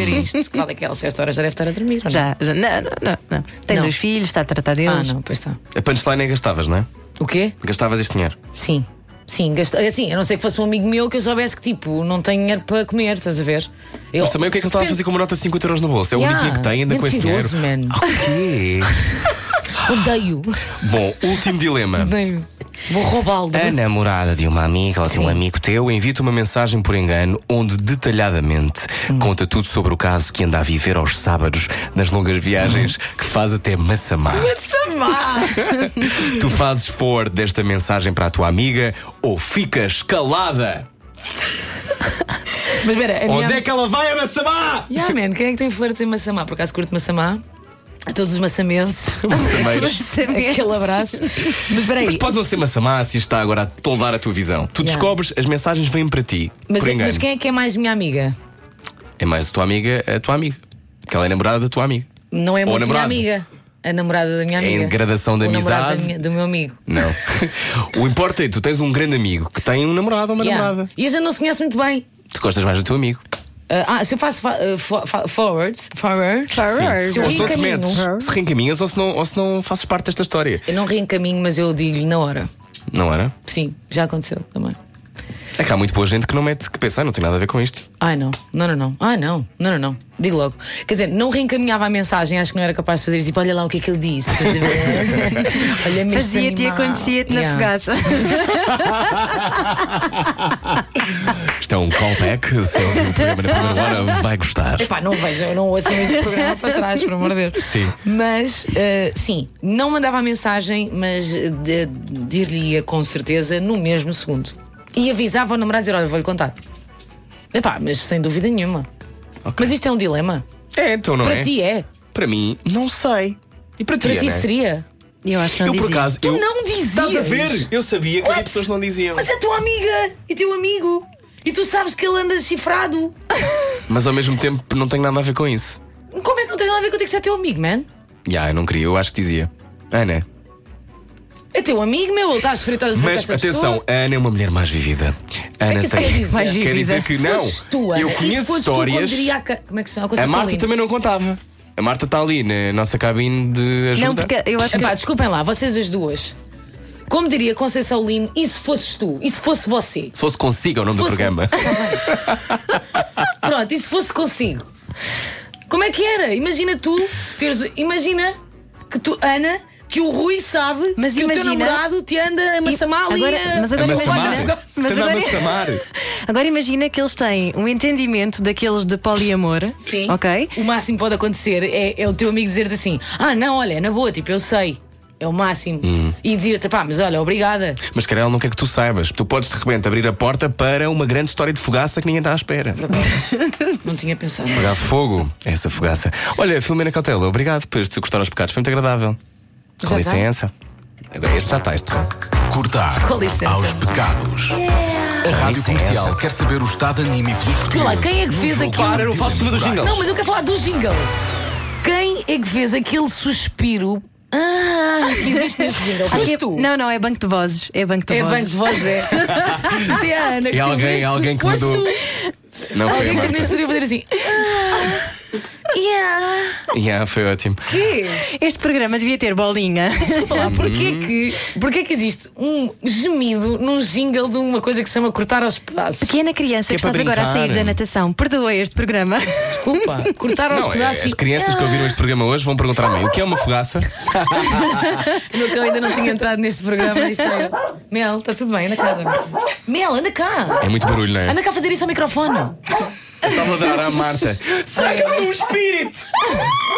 Speaker 2: lamber isto. Qual é que é Elsa? Esta hora já deve estar a dormir, ou não?
Speaker 3: Já, já. Não, não, não. não. Tem
Speaker 2: Não.
Speaker 3: dois filhos, está a tratar
Speaker 2: Ah,
Speaker 3: deles.
Speaker 2: não, pois está.
Speaker 1: A punchline é gastavas, não é?
Speaker 2: O quê?
Speaker 1: Gastavas este dinheiro.
Speaker 2: Sim. Sim, gasta... assim, a não ser que fosse um amigo meu que eu soubesse que tipo, não tem dinheiro para comer, estás a ver? Eu...
Speaker 1: Mas também o que é que ele estava a fazer com uma nota de 50 euros no bolso? É o único dinheiro que tem, anda com esse dinheiro.
Speaker 2: Mentiroso, man.
Speaker 1: O quê?
Speaker 2: Odeio.
Speaker 1: Bom, último dilema.
Speaker 2: Odeio. Vou roubá-lo.
Speaker 1: A namorada de uma amiga ou de um
Speaker 2: Sim.
Speaker 1: amigo teu envia-te uma mensagem por engano onde detalhadamente
Speaker 2: Hum.
Speaker 1: conta tudo sobre o caso que anda a viver aos sábados nas longas viagens que faz até Massamá. Massamá! tu fazes forward desta mensagem para a tua amiga ou ficas calada?
Speaker 2: Mas espera, a minha...
Speaker 1: Onde é que ela vai a Massamá?
Speaker 2: Yeah, man, quem é que tem flirts em Massamá? Por acaso curto Massamá? A todos os maçamenses. Aquele abraço. Mas espera aí.
Speaker 1: Mas pode não ser Massamá se está agora a toldar a tua visão. Tu
Speaker 2: Yeah.
Speaker 1: descobres, as mensagens vêm para ti.
Speaker 2: Mas,
Speaker 1: por engano.
Speaker 2: mas quem é que é mais minha amiga?
Speaker 1: É mais a tua amiga, a tua amiga. Que ela é namorada da tua amiga.
Speaker 2: Não é
Speaker 1: Ou
Speaker 2: muito minha
Speaker 1: namorado.
Speaker 2: amiga. A namorada da minha
Speaker 1: É
Speaker 2: amiga.
Speaker 1: em gradação
Speaker 2: O namorado
Speaker 1: amizade.
Speaker 2: da minha- do meu amigo.
Speaker 1: Não. o importa é que tu tens um grande amigo que tem um namorado ou uma
Speaker 2: Yeah.
Speaker 1: namorada.
Speaker 2: E a gente não se conhece muito bem.
Speaker 1: Tu gostas mais do teu amigo.
Speaker 2: Ah, ah, se eu faço fa- ah, fa- forwards, forward,
Speaker 3: Forward.
Speaker 2: se eu reencaminho,
Speaker 1: se reencaminhas ou se, não, ou se não fazes parte desta história.
Speaker 2: eu não reencaminho, mas eu digo-lhe na hora.
Speaker 1: Não era?
Speaker 2: Sim, já aconteceu também.
Speaker 1: É que há muito boa gente que não mete, que pensa, "Ah, não tem nada a ver com isto.
Speaker 2: Ai não, não, não, não. Ai não, não, não, não. Digo logo. Quer dizer, não reencaminhava a mensagem, acho que não era capaz de fazer tipo, olha lá o que é que ele disse. Olha-me
Speaker 3: Fazia-te e acontecia-te na
Speaker 2: Yeah.
Speaker 3: fogaça.
Speaker 1: Isto é um callback. Se o programa na primeira hora, vai gostar.
Speaker 2: Epá, não vejo, eu não ouço este programa para trás, por amor de Deus.
Speaker 1: Sim.
Speaker 2: Mas, eh, sim, não mandava a mensagem, mas de- dir-lhe-ia com certeza no mesmo segundo. E avisava ao namorado a dizer: Olha, vou-lhe contar. Epá, mas sem dúvida nenhuma. Mas isto é um dilema.
Speaker 1: É, então não
Speaker 2: Para
Speaker 1: é?
Speaker 2: ti é.
Speaker 1: Para mim, não sei. E para ti,
Speaker 2: Para ti
Speaker 1: Ana?
Speaker 2: seria.
Speaker 3: Eu acho que não
Speaker 1: Eu, por
Speaker 3: dizia.
Speaker 1: acaso.
Speaker 2: Tu
Speaker 1: eu...
Speaker 2: não dizias.
Speaker 1: Estás a ver? Eu sabia que
Speaker 2: What?
Speaker 1: pessoas que não diziam.
Speaker 2: Mas é tua amiga e teu amigo. E tu sabes que ele anda chifrado.
Speaker 1: Mas ao mesmo tempo não tenho nada a ver com isso.
Speaker 2: Como é que não tens nada a ver contigo se é teu amigo, man?
Speaker 1: Já, eu não queria, eu acho que dizia. Ana.
Speaker 2: É teu amigo, meu. Ele está a a sofrer
Speaker 1: Mas
Speaker 2: com
Speaker 1: atenção,
Speaker 2: pessoa.
Speaker 1: a Ana é uma mulher mais vivida. Ana
Speaker 2: que é que
Speaker 1: tem.
Speaker 2: quer dizer?
Speaker 3: Mais
Speaker 1: Quer dizer que
Speaker 2: Se
Speaker 1: não.
Speaker 2: tu,
Speaker 1: eu
Speaker 2: se
Speaker 1: conheço
Speaker 2: tu,
Speaker 1: histórias.
Speaker 2: diria a Como é que se chama?
Speaker 1: A
Speaker 2: Conceição
Speaker 1: Marta também não contava. A Marta está ali na nossa cabine de ajuda.
Speaker 3: Não, porque eu acho que.
Speaker 2: Epá, desculpem lá, vocês as duas. Como diria Conceição Lino, e se fosses tu? E se fosse você?
Speaker 1: Se fosse consigo é o nome
Speaker 2: Se
Speaker 1: do programa.
Speaker 2: Pronto, e se fosse consigo? Como é que era? Imagina tu teres. Imagina que tu, Ana, que o Rui sabe
Speaker 3: Mas
Speaker 2: que o teu
Speaker 3: imagina-
Speaker 2: namorado te anda a maçamar ali.
Speaker 3: Agora- mas agora
Speaker 1: A massamar.
Speaker 3: imagina- mas
Speaker 1: anda a
Speaker 3: agora-
Speaker 1: massamar.
Speaker 3: Agora imagina que eles têm um entendimento daqueles de poliamor.
Speaker 2: Sim.
Speaker 3: Ok?
Speaker 2: O máximo que pode acontecer é, é o teu amigo dizer-te assim: Ah, não, olha, na boa, tipo, eu sei. É o máximo.
Speaker 1: Hum.
Speaker 2: E dizer-te, pá, mas olha, obrigada.
Speaker 1: Mas cara, ela não quer que tu saibas. Tu podes de repente abrir a porta para uma grande história de fogaça que ninguém está à espera.
Speaker 2: Não tinha pensado.
Speaker 1: Apagar fogo, essa fogaça. Olha, Filomena Cautela, obrigado por te cortar aos pecados. Foi muito agradável. Com
Speaker 2: Já
Speaker 1: licença. Agora este já está, este está.
Speaker 4: Cortar
Speaker 2: Com licença.
Speaker 4: aos pecados. A Rádio Comercial quer saber o estado anímico dos
Speaker 2: Olha lá,
Speaker 4: portugueses.
Speaker 2: quem é que fez aquilo?
Speaker 1: Para, eu faço tudo do jingle.
Speaker 2: Não, mas eu quero falar do jingle. Quem é que fez aquele suspiro? Ah, que existe neste jingle.
Speaker 3: Acho que é-
Speaker 2: tu.
Speaker 3: Não, não, é banco de vozes. É banco de
Speaker 2: É banco
Speaker 3: vozes.
Speaker 2: de voz, é. Isto é Ana. que
Speaker 1: É alguém- alguém que
Speaker 2: tu.
Speaker 1: Não
Speaker 2: Alguém que estúdio a fazer assim. Ah, yeah.
Speaker 1: Yeah, foi ótimo.
Speaker 2: Quê?
Speaker 3: Este programa devia ter bolinha.
Speaker 2: Desculpa lá, porquê
Speaker 1: Uhum.
Speaker 2: que, porquê que existe um gemido num jingle de uma coisa que se chama cortar aos pedaços?
Speaker 3: Pequena criança
Speaker 1: Que
Speaker 3: que,
Speaker 1: é
Speaker 3: estás agora a sair
Speaker 1: brincar.
Speaker 3: da natação, perdoa este programa.
Speaker 2: Desculpa, cortar aos
Speaker 1: Não, é,
Speaker 2: pedaços.
Speaker 1: as crianças que ouviram este programa hoje vão perguntar a mim o que é uma fogaça?
Speaker 2: O meu cão ainda não tinha entrado neste programa. Isto é... Mel, está tudo bem, anda cá. Mel, anda cá.
Speaker 1: É muito barulho, não é?
Speaker 2: Anda cá fazer isso ao microfone.
Speaker 1: Estava a dar à Marta. Será que ela é um espírito?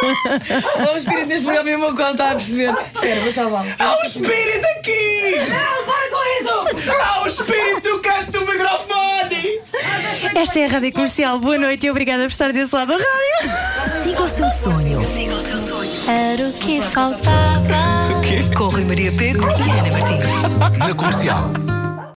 Speaker 2: Olha o espírito neste programa e o meu cão está a perceber. Espera, vou salvar.
Speaker 1: Há um espírito aqui!
Speaker 2: Não, para com isso!
Speaker 1: Há um espírito no canto do microfone!
Speaker 3: Esta é a Rádio Comercial. Boa noite e obrigada por estar desse lado da rádio.
Speaker 7: Siga o seu sonho.
Speaker 8: Era o que faltava.
Speaker 7: Com Rui Maria Pego e Ana Martins.
Speaker 4: Na Comercial.